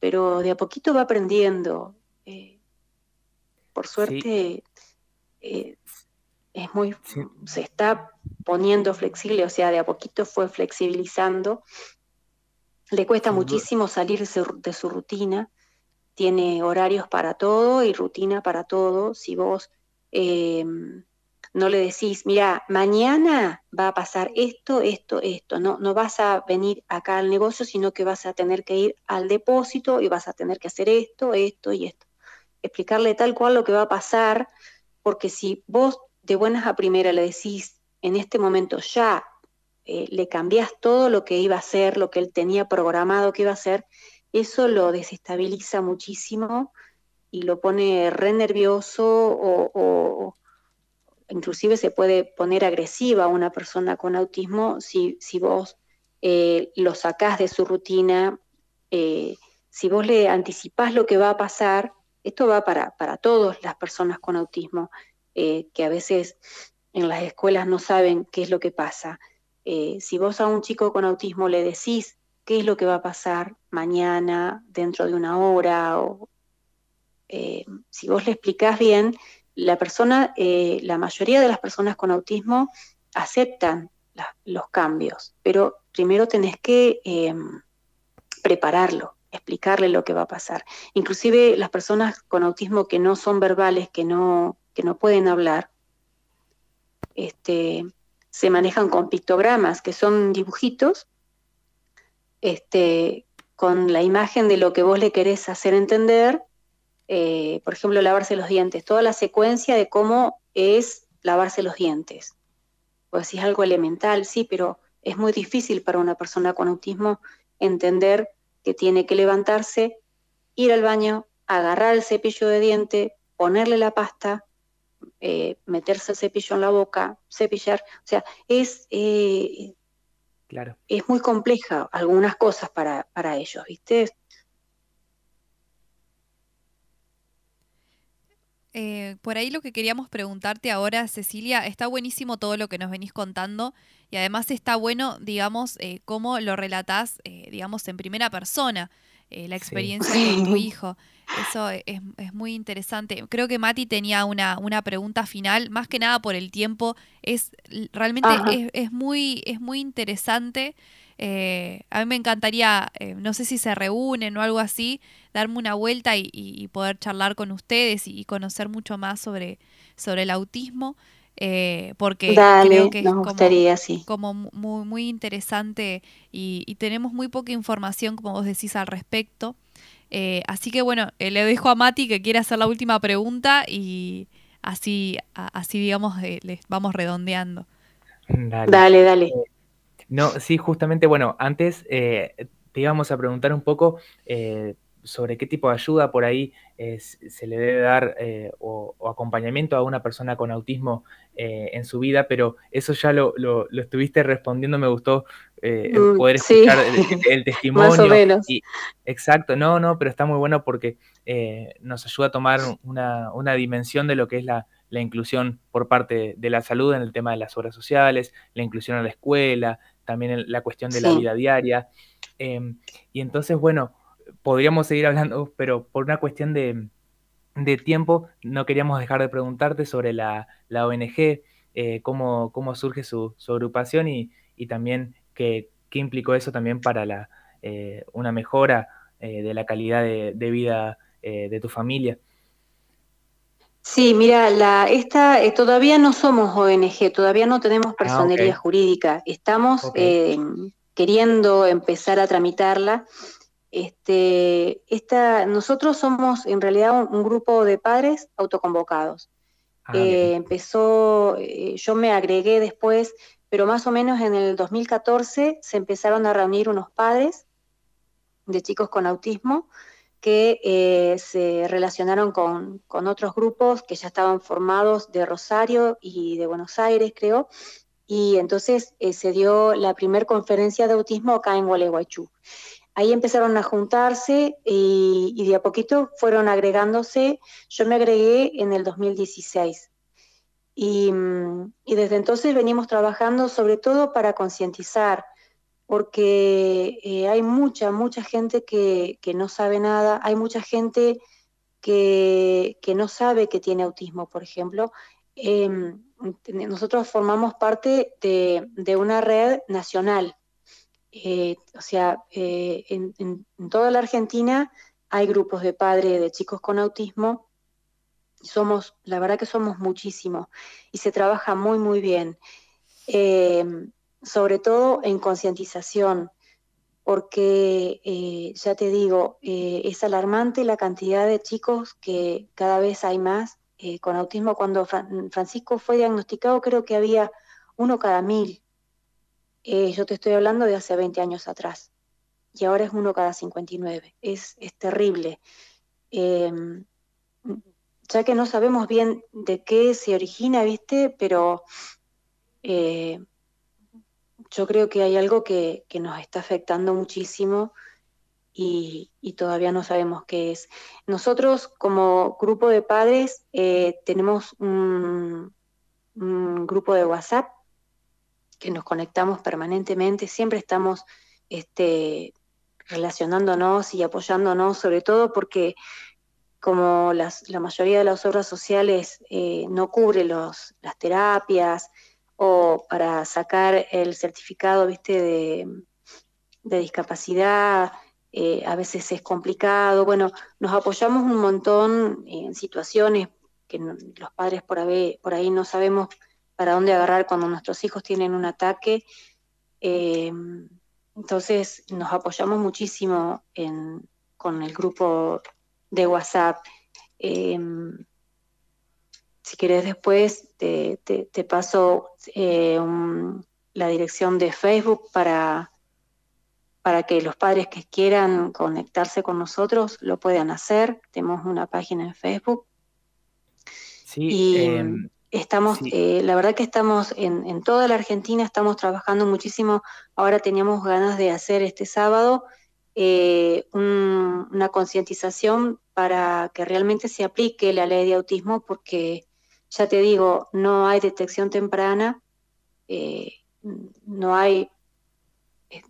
pero de a poquito va aprendiendo. Eh, por suerte, es muy, se está poniendo flexible, o sea, de a poquito fue flexibilizando. Le cuesta muchísimo salir de su, rutina, tiene horarios para todo y rutina para todo. Si vos em, no le decís, mira, mañana va a pasar esto, esto, esto, no, no vas a venir acá al negocio, sino que vas a tener que ir al depósito y vas a tener que hacer esto, esto y esto. Explicarle tal cual lo que va a pasar, porque si vos de buenas a primera le decís, en este momento ya eh, le cambias todo lo que iba a hacer, lo que él tenía programado que iba a hacer, eso lo desestabiliza muchísimo y lo pone re nervioso o, inclusive se puede poner agresiva a una persona con autismo si, si vos eh, lo sacás de su rutina, eh, si vos le anticipás lo que va a pasar, esto va para, para todas las personas con autismo. Eh, que a veces en las escuelas no saben qué es lo que pasa. Eh, si vos a un chico con autismo le decís qué es lo que va a pasar mañana, dentro de una hora, o eh, si vos le explicás bien, la persona, la mayoría de las personas con autismo aceptan los cambios, pero primero tenés que prepararlo, explicarle lo que va a pasar. Inclusive las personas con autismo que no son verbales, que no, que no pueden hablar, este, se manejan con pictogramas, que son dibujitos, este, con la imagen de lo que vos le querés hacer entender, eh, por ejemplo, lavarse los dientes, toda la secuencia de cómo es lavarse los dientes. Pues si es algo elemental, sí, pero es muy difícil para una persona con autismo entender que tiene que levantarse, ir al baño, agarrar el cepillo de diente, ponerle la pasta, eh, meterse el cepillo en la boca, cepillar, o sea, es, eh, claro. es muy compleja algunas cosas para, para ellos, ¿viste? Eh, por ahí lo que queríamos preguntarte ahora, Cecilia, está buenísimo todo lo que nos venís contando y además está bueno, digamos, cómo lo relatás, digamos, en primera persona, la experiencia de tu hijo. Eso es, es, muy interesante. Creo que Mati tenía una, una, pregunta final, más que nada por el tiempo. Es realmente es, es, muy, es muy interesante. Eh, a mí me encantaría, eh, no sé si se reúnen o algo así, darme una vuelta y, poder charlar con ustedes y, conocer mucho más sobre, sobre el autismo. Eh, porque creo que es como, muy, muy interesante y, y, tenemos muy poca información, como vos decís, al respecto. Eh, así que bueno, eh, le dejo a Mati que quiere hacer la última pregunta y así, así digamos, eh, les vamos redondeando. Dale, dale. no, sí, justamente, bueno, antes te íbamos a preguntar un poco sobre qué tipo de ayuda por ahí eh, se le debe dar eh, o, acompañamiento a una persona con autismo eh, en su vida, pero eso ya lo, estuviste respondiendo, me gustó mm, poder escuchar el, testimonio. Más o menos. exacto, no, no, pero está muy bueno porque nos ayuda a tomar una, dimensión de lo que es la, inclusión por parte de la salud en el tema de las obras sociales, la inclusión en la escuela, también la cuestión de la vida diaria. Em, y entonces, bueno, podríamos seguir hablando, pero por una cuestión de, tiempo no queríamos dejar de preguntarte sobre la, ONG, eh, cómo, cómo, surge su, agrupación y, también qué, implicó eso también para la, eh, una mejora eh, de la calidad de, vida de tu familia. Sí, mira, la, esta, todavía no somos ONG, todavía no tenemos ah, personería jurídica. Estamos queriendo empezar a tramitarla este, esta, nosotros somos en realidad un, grupo de padres autoconvocados. Ah, eh, empezó, eh, yo me agregué después, pero más o menos en el 2014 se empezaron a reunir unos padres de chicos con autismo que eh, se relacionaron con, con, otros grupos que ya estaban formados de Rosario y de Buenos Aires, creo, y entonces se dio la primera conferencia de autismo acá en Gualeguaychú. Ahí empezaron a juntarse y, de a poquito fueron agregándose. Yo me agregué en el 2016. Y, desde entonces venimos trabajando sobre todo para concientizar, porque eh, hay mucha, mucha gente que, no sabe nada, hay mucha gente que, no sabe que tiene autismo, por ejemplo. Em, nosotros formamos parte de una red nacional eh, o sea, eh, en, toda la Argentina hay grupos de padres de chicos con autismo. Somos, la verdad que somos muchísimos y se trabaja muy, muy bien. Eh, sobre todo en concientización, porque ya te digo, es alarmante la cantidad de chicos que cada vez hay más con autismo. Cuando Francisco fue diagnosticado, creo que había uno cada mil eh, yo te estoy hablando de hace 20 años atrás y ahora es uno cada 59. Es, es terrible. Em, ya que no sabemos bien de qué se origina, ¿viste? Pero eh, yo creo que hay algo que, nos está afectando muchísimo y, todavía no sabemos qué es. Nosotros como grupo de padres eh, tenemos un grupo de WhatsApp que nos conectamos permanentemente, siempre estamos este, relacionándonos y apoyándonos, sobre todo porque como las, la mayoría de las obras sociales eh, no cubre los, las terapias o para sacar el certificado ¿viste? De, discapacidad, eh, a veces es complicado. Bueno, nos apoyamos un montón en situaciones que los padres por, por ahí no sabemos para dónde agarrar cuando nuestros hijos tienen un ataque. Eh, entonces nos apoyamos muchísimo con el grupo de WhatsApp. Eh, si querés después te, paso eh, la dirección de Facebook para, para que los padres que quieran conectarse con nosotros lo puedan hacer. Tenemos una página en Facebook. Sí, em, Estamos, eh, la verdad que estamos en, toda la Argentina, estamos trabajando muchísimo. Ahora teníamos ganas de hacer este sábado eh, una concientización para que realmente se aplique la ley de autismo, porque ya te digo, no hay detección temprana, eh, no hay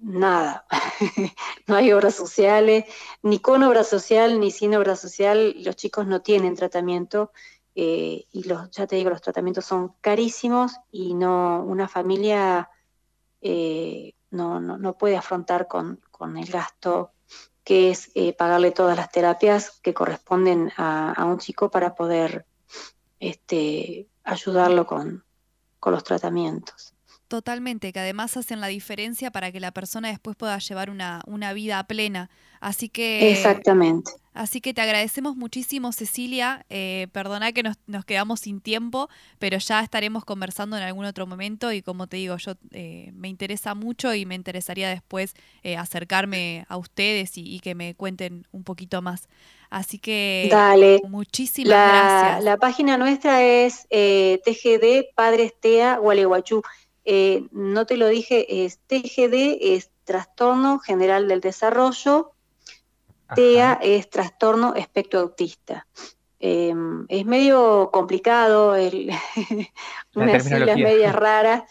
nada, no hay obras sociales, ni con obra social ni sin obra social, los chicos no tienen tratamiento eh, y los, ya te digo, los tratamientos son carísimos y no una familia eh, no, no, puede afrontar con, el gasto que es eh, pagarle todas las terapias que corresponden a, un chico para poder este, ayudarlo con, los tratamientos. Totalmente, que además hacen la diferencia para que la persona después pueda llevar una, una vida plena. Así que. Exactamente Así que te agradecemos muchísimo, Cecilia. Eh, perdona que nos, quedamos sin tiempo, pero ya estaremos conversando en algún otro momento y como te digo, yo eh, me interesa mucho y me interesaría después eh, acercarme a ustedes y, que me cuenten un poquito más. Así que Dale. muchísimas gracias. La página nuestra es TGD Padres TEA Gualeguayú. no te lo dije, es TGD, es Trastorno General del Desarrollo TEA es trastorno espectro autista. Em, es medio complicado, el, unas siglas medias raras,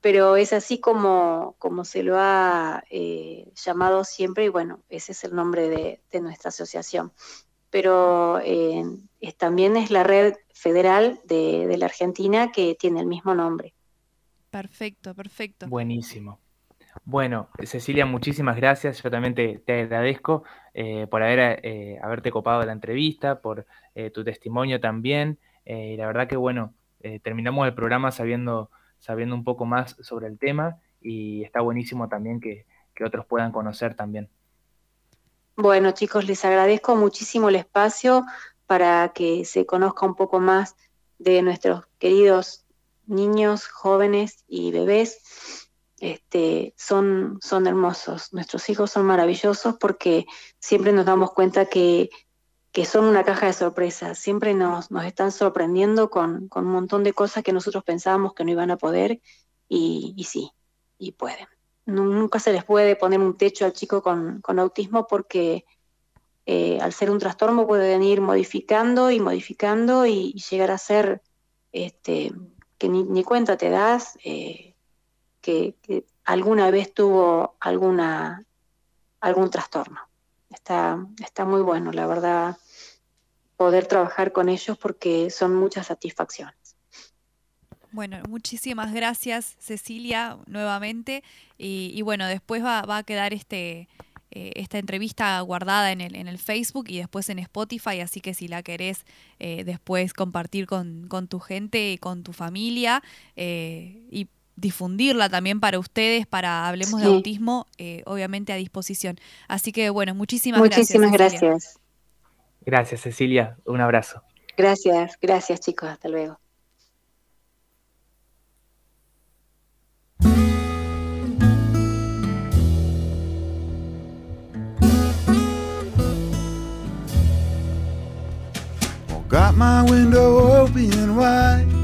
pero es así como, como se lo ha eh, llamado siempre y bueno, ese es el nombre de, nuestra asociación. Pero eh, también es la red federal de, de la Argentina que tiene el mismo nombre. Perfecto, perfecto. Buenísimo. Bueno, Cecilia, muchísimas gracias. Yo también te, agradezco eh, por haber, eh, haberte copado la entrevista, por eh, tu testimonio también. y la verdad que, bueno, terminamos el programa sabiendo, sabiendo un poco más sobre el tema y está buenísimo también que, que otros puedan conocer también. Bueno, chicos, les agradezco muchísimo el espacio para que se conozca un poco más de nuestros queridos niños, jóvenes y bebés este, son, son hermosos. Nuestros hijos son maravillosos porque siempre nos damos cuenta que, son una caja de sorpresas. Siempre nos, nos están sorprendiendo con, un montón de cosas que nosotros pensábamos que no iban a poder y, sí, y pueden. Nunca se les puede poner un techo al chico con, autismo porque eh, al ser un trastorno pueden ir modificando y modificando y, llegar a ser este, que ni, cuenta te das. Eh, que, alguna vez tuvo alguna, algún trastorno. Está, está muy bueno, la verdad, poder trabajar con ellos porque son muchas satisfacciones. Bueno, muchísimas gracias Cecilia nuevamente y, bueno, después va, a quedar este, eh, esta entrevista guardada en el, en el Facebook y después en Spotify, así que si la querés eh, después compartir con, tu gente y con tu familia eh, y difundirla también para ustedes, para Hablemos de Autismo, eh, obviamente a disposición. Así que bueno, muchísimas, muchísimas gracias. gracias. Gracias, Cecilia. Un abrazo. Gracias, gracias chicos. Hasta luego. Got my window open wide.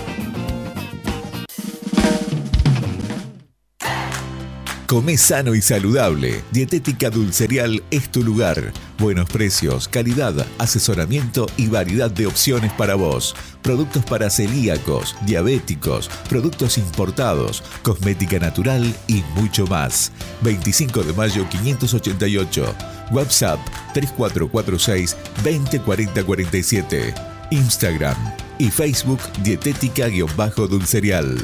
Come sano y saludable. Dietética Dulcerial es tu lugar. Buenos precios, calidad, asesoramiento y variedad de opciones para vos. Productos para celíacos, diabéticos, productos importados, cosmética natural y mucho más. 25 de mayo 588. WhatsApp 3446 204047. Instagram y Facebook Dietética-Dulcerial.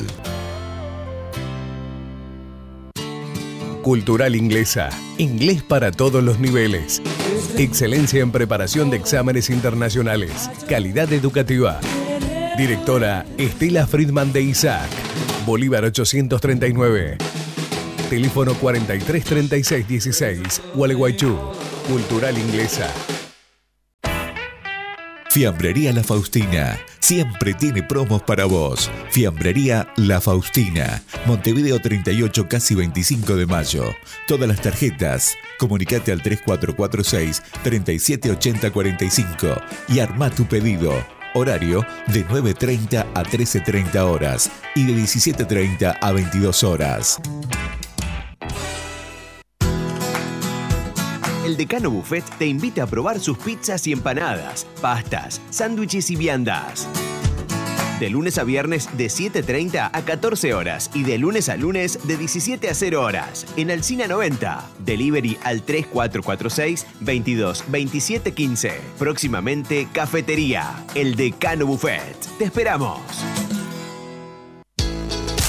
Cultural Inglesa. Inglés para todos los niveles. Excelencia en preparación de exámenes internacionales. Calidad educativa. Directora Estela Friedman de Isaac. Bolívar 839. Teléfono 433616. Gualeguaychú. Cultural Inglesa. Fiambrería La Faustina. Siempre tiene promos para vos. Fiambrería La Faustina. Montevideo 38, casi 25 de mayo. Todas las tarjetas. Comunicate al 3446 378045 y arma tu pedido. Horario de 9.30 a 13.30 horas y de 17.30 a 22 horas. El Decano Buffet te invita a probar sus pizzas y empanadas, pastas, sándwiches y viandas. De lunes a viernes de 7.30 a 14 horas y de lunes a lunes de 17 a 0 horas. En Alcina 90. Delivery al 3446 22 27 15. Próximamente Cafetería. El Decano Buffet. Te esperamos.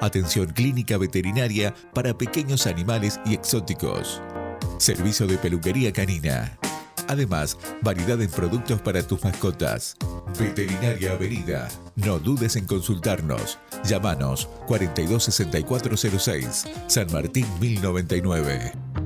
Atención clínica veterinaria para pequeños animales y exóticos. Servicio de peluquería canina. Además, variedad en productos para tus mascotas. Veterinaria Avenida. No dudes en consultarnos. Llámanos 426406, San Martín 1099.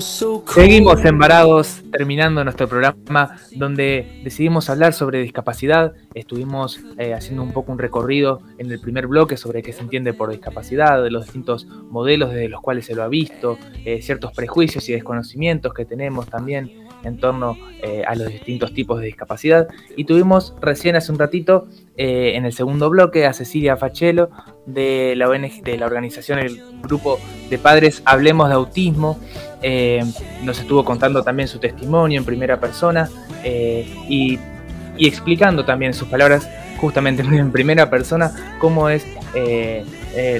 Seguimos embarados, terminando nuestro programa donde decidimos hablar sobre discapacidad. Estuvimos eh, haciendo un poco un recorrido en el primer bloque sobre qué se entiende por discapacidad, de los distintos modelos desde los cuales se lo ha visto, eh, ciertos prejuicios y desconocimientos que tenemos también en torno eh, a los distintos tipos de discapacidad. Y tuvimos recién hace un ratito, en el segundo bloque, a Cecilia Fachelo de la ONG, de la organización, el grupo de padres Hablemos de Autismo. Eh, nos estuvo contando también su testimonio en primera persona eh, y, explicando también sus palabras justamente en primera persona cómo es eh,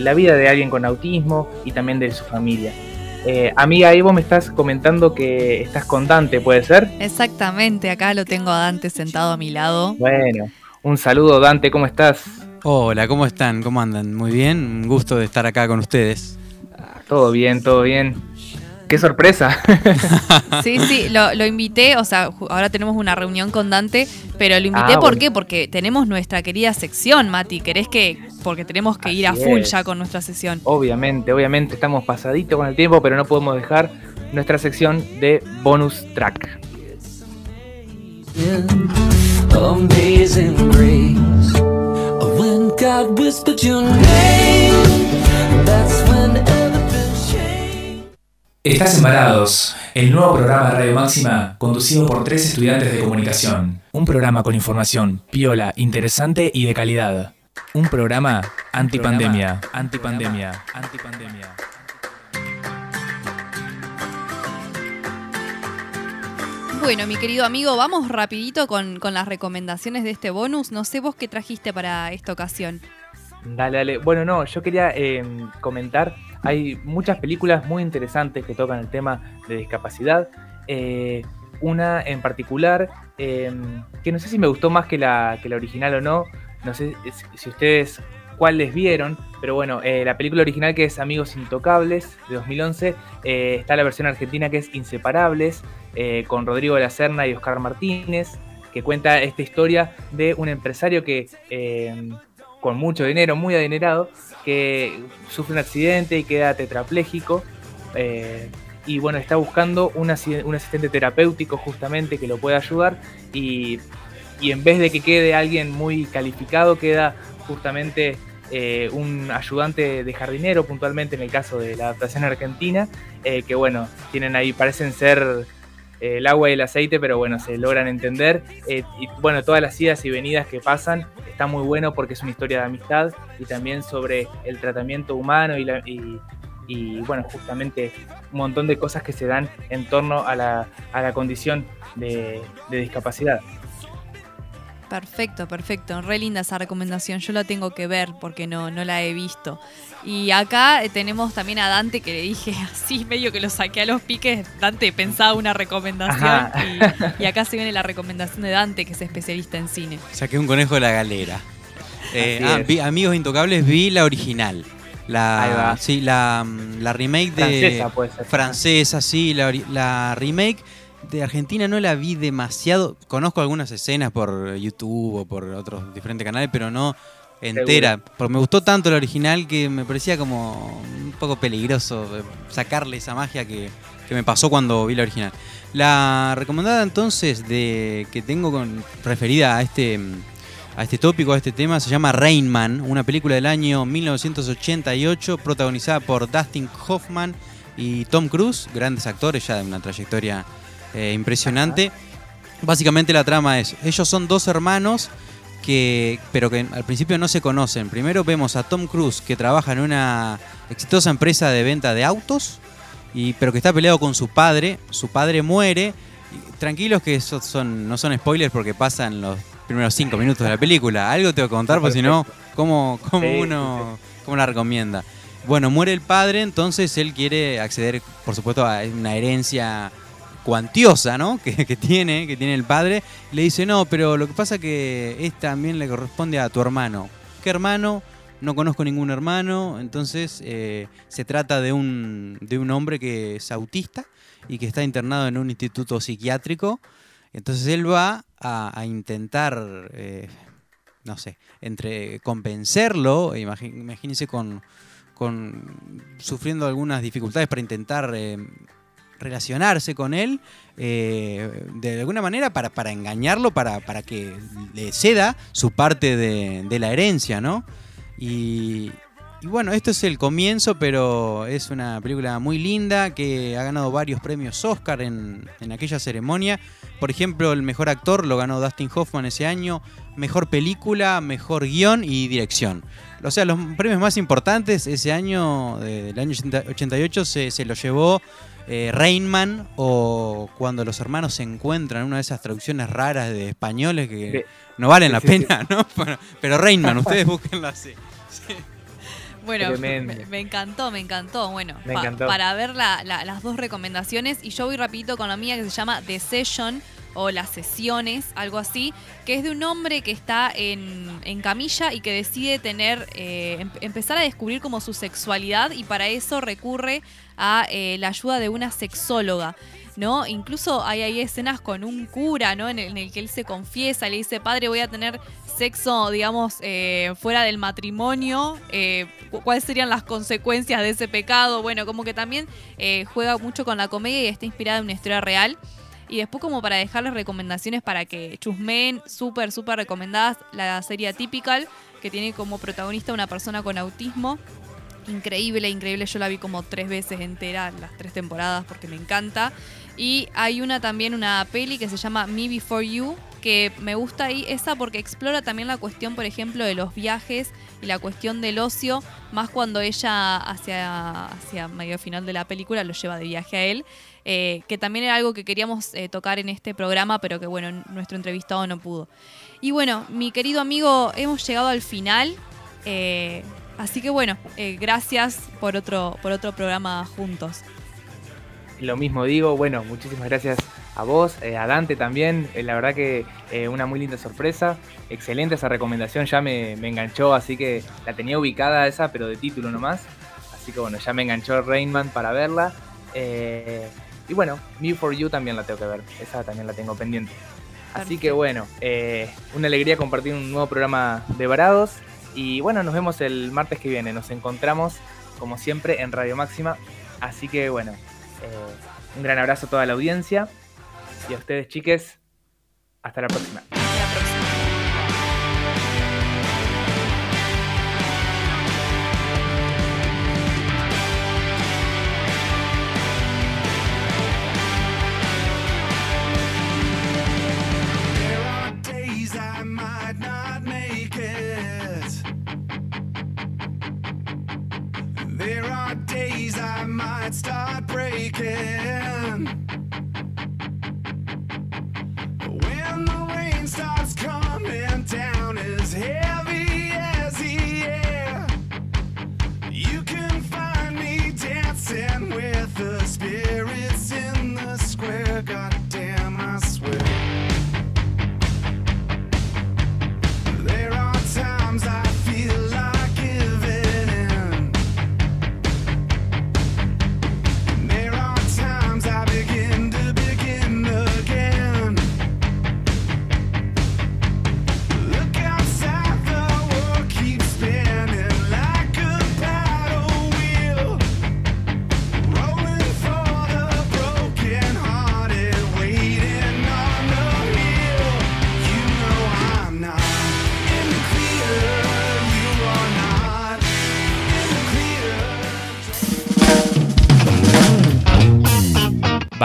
la vida de alguien con autismo y también de su familia. Amiga, ahí vos me estás comentando que estás con Dante, ¿puede ser? Exactamente, acá lo tengo a Dante sentado a mi lado. Bueno, un saludo Dante, ¿cómo estás? Hola, ¿cómo están? ¿Cómo andan? Muy bien, un gusto de estar acá con ustedes. Todo bien, todo bien. ¡Qué sorpresa! Sí, sí, lo, invité, o sea, ahora tenemos una reunión con Dante, pero lo invité Ah, ¿por bueno. qué? Porque tenemos nuestra querida sección, Mati. ¿Querés que.? Porque tenemos que ir a full es. ya con nuestra sesión. Obviamente, obviamente estamos pasaditos con el tiempo, pero no podemos dejar nuestra sección de bonus track. Amazing Estás embarados, el nuevo programa de Radio Máxima, conducido por tres estudiantes de comunicación. Un programa con información piola, interesante y de calidad. Un programa antipandemia. Antipandemia. Antipandemia. Bueno, mi querido amigo, vamos rapidito con, con las recomendaciones de este bonus. No sé vos qué trajiste para esta ocasión. Dale, dale. Bueno, no, yo quería eh, comentar, hay muchas películas muy interesantes que tocan el tema de discapacidad. Eh, una en particular, eh, que no sé si me gustó más que la, original o no, no sé si- ustedes cuáles vieron, pero bueno, eh, la película original que es Amigos Intocables de 2011, eh, está la versión argentina que es Inseparables, con Rodrigo de la Serna y Oscar Martínez, que cuenta esta historia de un empresario que eh, con mucho dinero, muy adinerado, que sufre un accidente y queda tetrapléjico. eh, y bueno, está buscando un, asi- un asistente terapéutico justamente que lo pueda ayudar. Y, y en vez de que quede alguien muy calificado, queda justamente eh, un ayudante de jardinero, puntualmente en el caso de la adaptación argentina, eh, que bueno, tienen ahí, parecen ser el agua y el aceite, pero bueno, se logran entender. Eh, y bueno, todas las idas y venidas que pasan está muy bueno porque es una historia de amistad y también sobre el tratamiento humano y, la- y- bueno, justamente un montón de cosas que se dan en torno a la, a la condición de discapacidad. Perfecto, perfecto. Re linda esa recomendación. Yo la tengo que ver porque no, no la he visto. Y acá eh, tenemos también a Dante que le dije así, medio que lo saqué a los piques. Dante pensaba una recomendación y, y acá se viene la recomendación de Dante, que es especialista en cine. Saqué un conejo de la galera. Eh, ah, vi- Amigos Intocables vi la original. La, sí, la, mm, la remake de. Francesa, puede ser. Francesa, sí. La, la remake de Argentina no la vi demasiado. Conozco algunas escenas por YouTube o por otros diferentes canales, pero no entera. Porque me gustó tanto la original que me parecía como un poco peligroso eh, sacarle esa magia que, que me pasó cuando vi la original. La recomendada entonces de que tengo con, referida a este, a este tópico, a este tema, se llama Rain Man, una película del año 1988 protagonizada por Dustin Hoffman y Tom Cruise, grandes actores ya de una trayectoria eh, impresionante. Básicamente la trama es, ellos son dos hermanos que, pero que al principio no se conocen. Primero vemos a Tom Cruise que trabaja en una exitosa empresa de venta de autos, y, pero que está peleado con su padre. Su padre muere. Tranquilos que eso son, no son spoilers porque pasan los primeros cinco minutos de la película. Algo tengo que contar, porque si no, ¿cómo, cómo Sí, sí, uno cómo la recomienda? Bueno, muere el padre, entonces él quiere acceder, por supuesto, a una herencia cuantiosa, ¿no? Que, tiene, que tiene el padre. Le dice, no, pero lo que pasa que es también le corresponde a tu hermano. ¿Qué hermano? No conozco ningún hermano. Entonces eh, se trata de un, de un hombre que es autista y que está internado en un instituto psiquiátrico. Entonces él va a, intentar, eh, no sé, entre convencerlo, imagi- imagínense con, con sufriendo algunas dificultades para intentar eh, relacionarse con él eh, de alguna manera para, para engañarlo, para, para que le ceda su parte de, de la herencia, ¿no? Y, y bueno, esto es el comienzo, pero es una película muy linda que ha ganado varios premios Oscar en, en aquella ceremonia. Por ejemplo, el mejor actor lo ganó Dustin Hoffman ese año, mejor película, mejor guion y dirección. O sea, los premios más importantes ese año, de- del año 80 88, se, se lo llevó eh, Rain Man o cuando los hermanos se encuentran, una de esas traducciones raras de españoles que Sí. no valen Sí, la sí, sí. pena, ¿no? Pero, pero Rain Man, ustedes búsquenlo así. Bueno, me, me encantó, me encantó. Bueno, Me pa- encantó. para ver la- la- las dos recomendaciones, y yo voy rapidito con la mía que se llama The Session o Las Sesiones, algo así, que es de un hombre que está en, en camilla y que decide tener, eh, em- empezar a descubrir como su sexualidad y para eso recurre a eh, la ayuda de una sexóloga. ¿no? Incluso hay ahí escenas con un cura, ¿no? En el, que él se confiesa, le dice, padre, voy a tener sexo, digamos, eh, fuera del matrimonio, eh, cu- cuáles serían las consecuencias de ese pecado. Bueno, como que también juega mucho con la comedia y está inspirada en una historia real. Y después como para dejarles recomendaciones para que chusmeen, súper, súper recomendadas, la serie Typical, que tiene como protagonista una persona con autismo. Increíble, increíble. Yo la vi como tres veces entera, las tres temporadas, porque me encanta. Y hay una también, una peli que se llama Me Before You, que me gusta ahí esa porque explora también la cuestión, por ejemplo, de los viajes y la cuestión del ocio, más cuando ella hacia, hacia medio final de la película lo lleva de viaje a él, eh, que también era algo que queríamos eh, tocar en este programa, pero que bueno, nuestro entrevistado no pudo. Y bueno, mi querido amigo, hemos llegado al final. eh, así que bueno, eh, gracias por otro, por otro programa juntos. Lo mismo digo, bueno, muchísimas gracias a vos, eh, a Dante también. eh, la verdad que eh, una muy linda sorpresa. Excelente esa recomendación, ya me, me enganchó, así que la tenía ubicada esa, pero de título nomás. Así que bueno, ya me enganchó Rainman para verla. Y bueno, Me for You también la tengo que ver, esa también la tengo pendiente. Así que bueno, una alegría compartir un nuevo programa de Varados. Y bueno, nos vemos el martes que viene. Nos encontramos, como siempre, en Radio Máxima. Así que bueno, eh, un gran abrazo a toda la audiencia. Y a ustedes, chiques, hasta la próxima.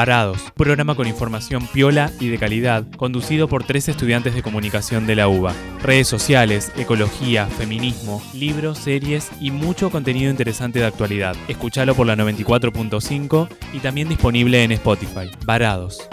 Varados, programa con información piola y de calidad, conducido por tres estudiantes de comunicación de la UBA. Redes sociales, ecología, feminismo, libros, series y mucho contenido interesante de actualidad. Escuchalo por la 94.5 y también disponible en Spotify. Varados.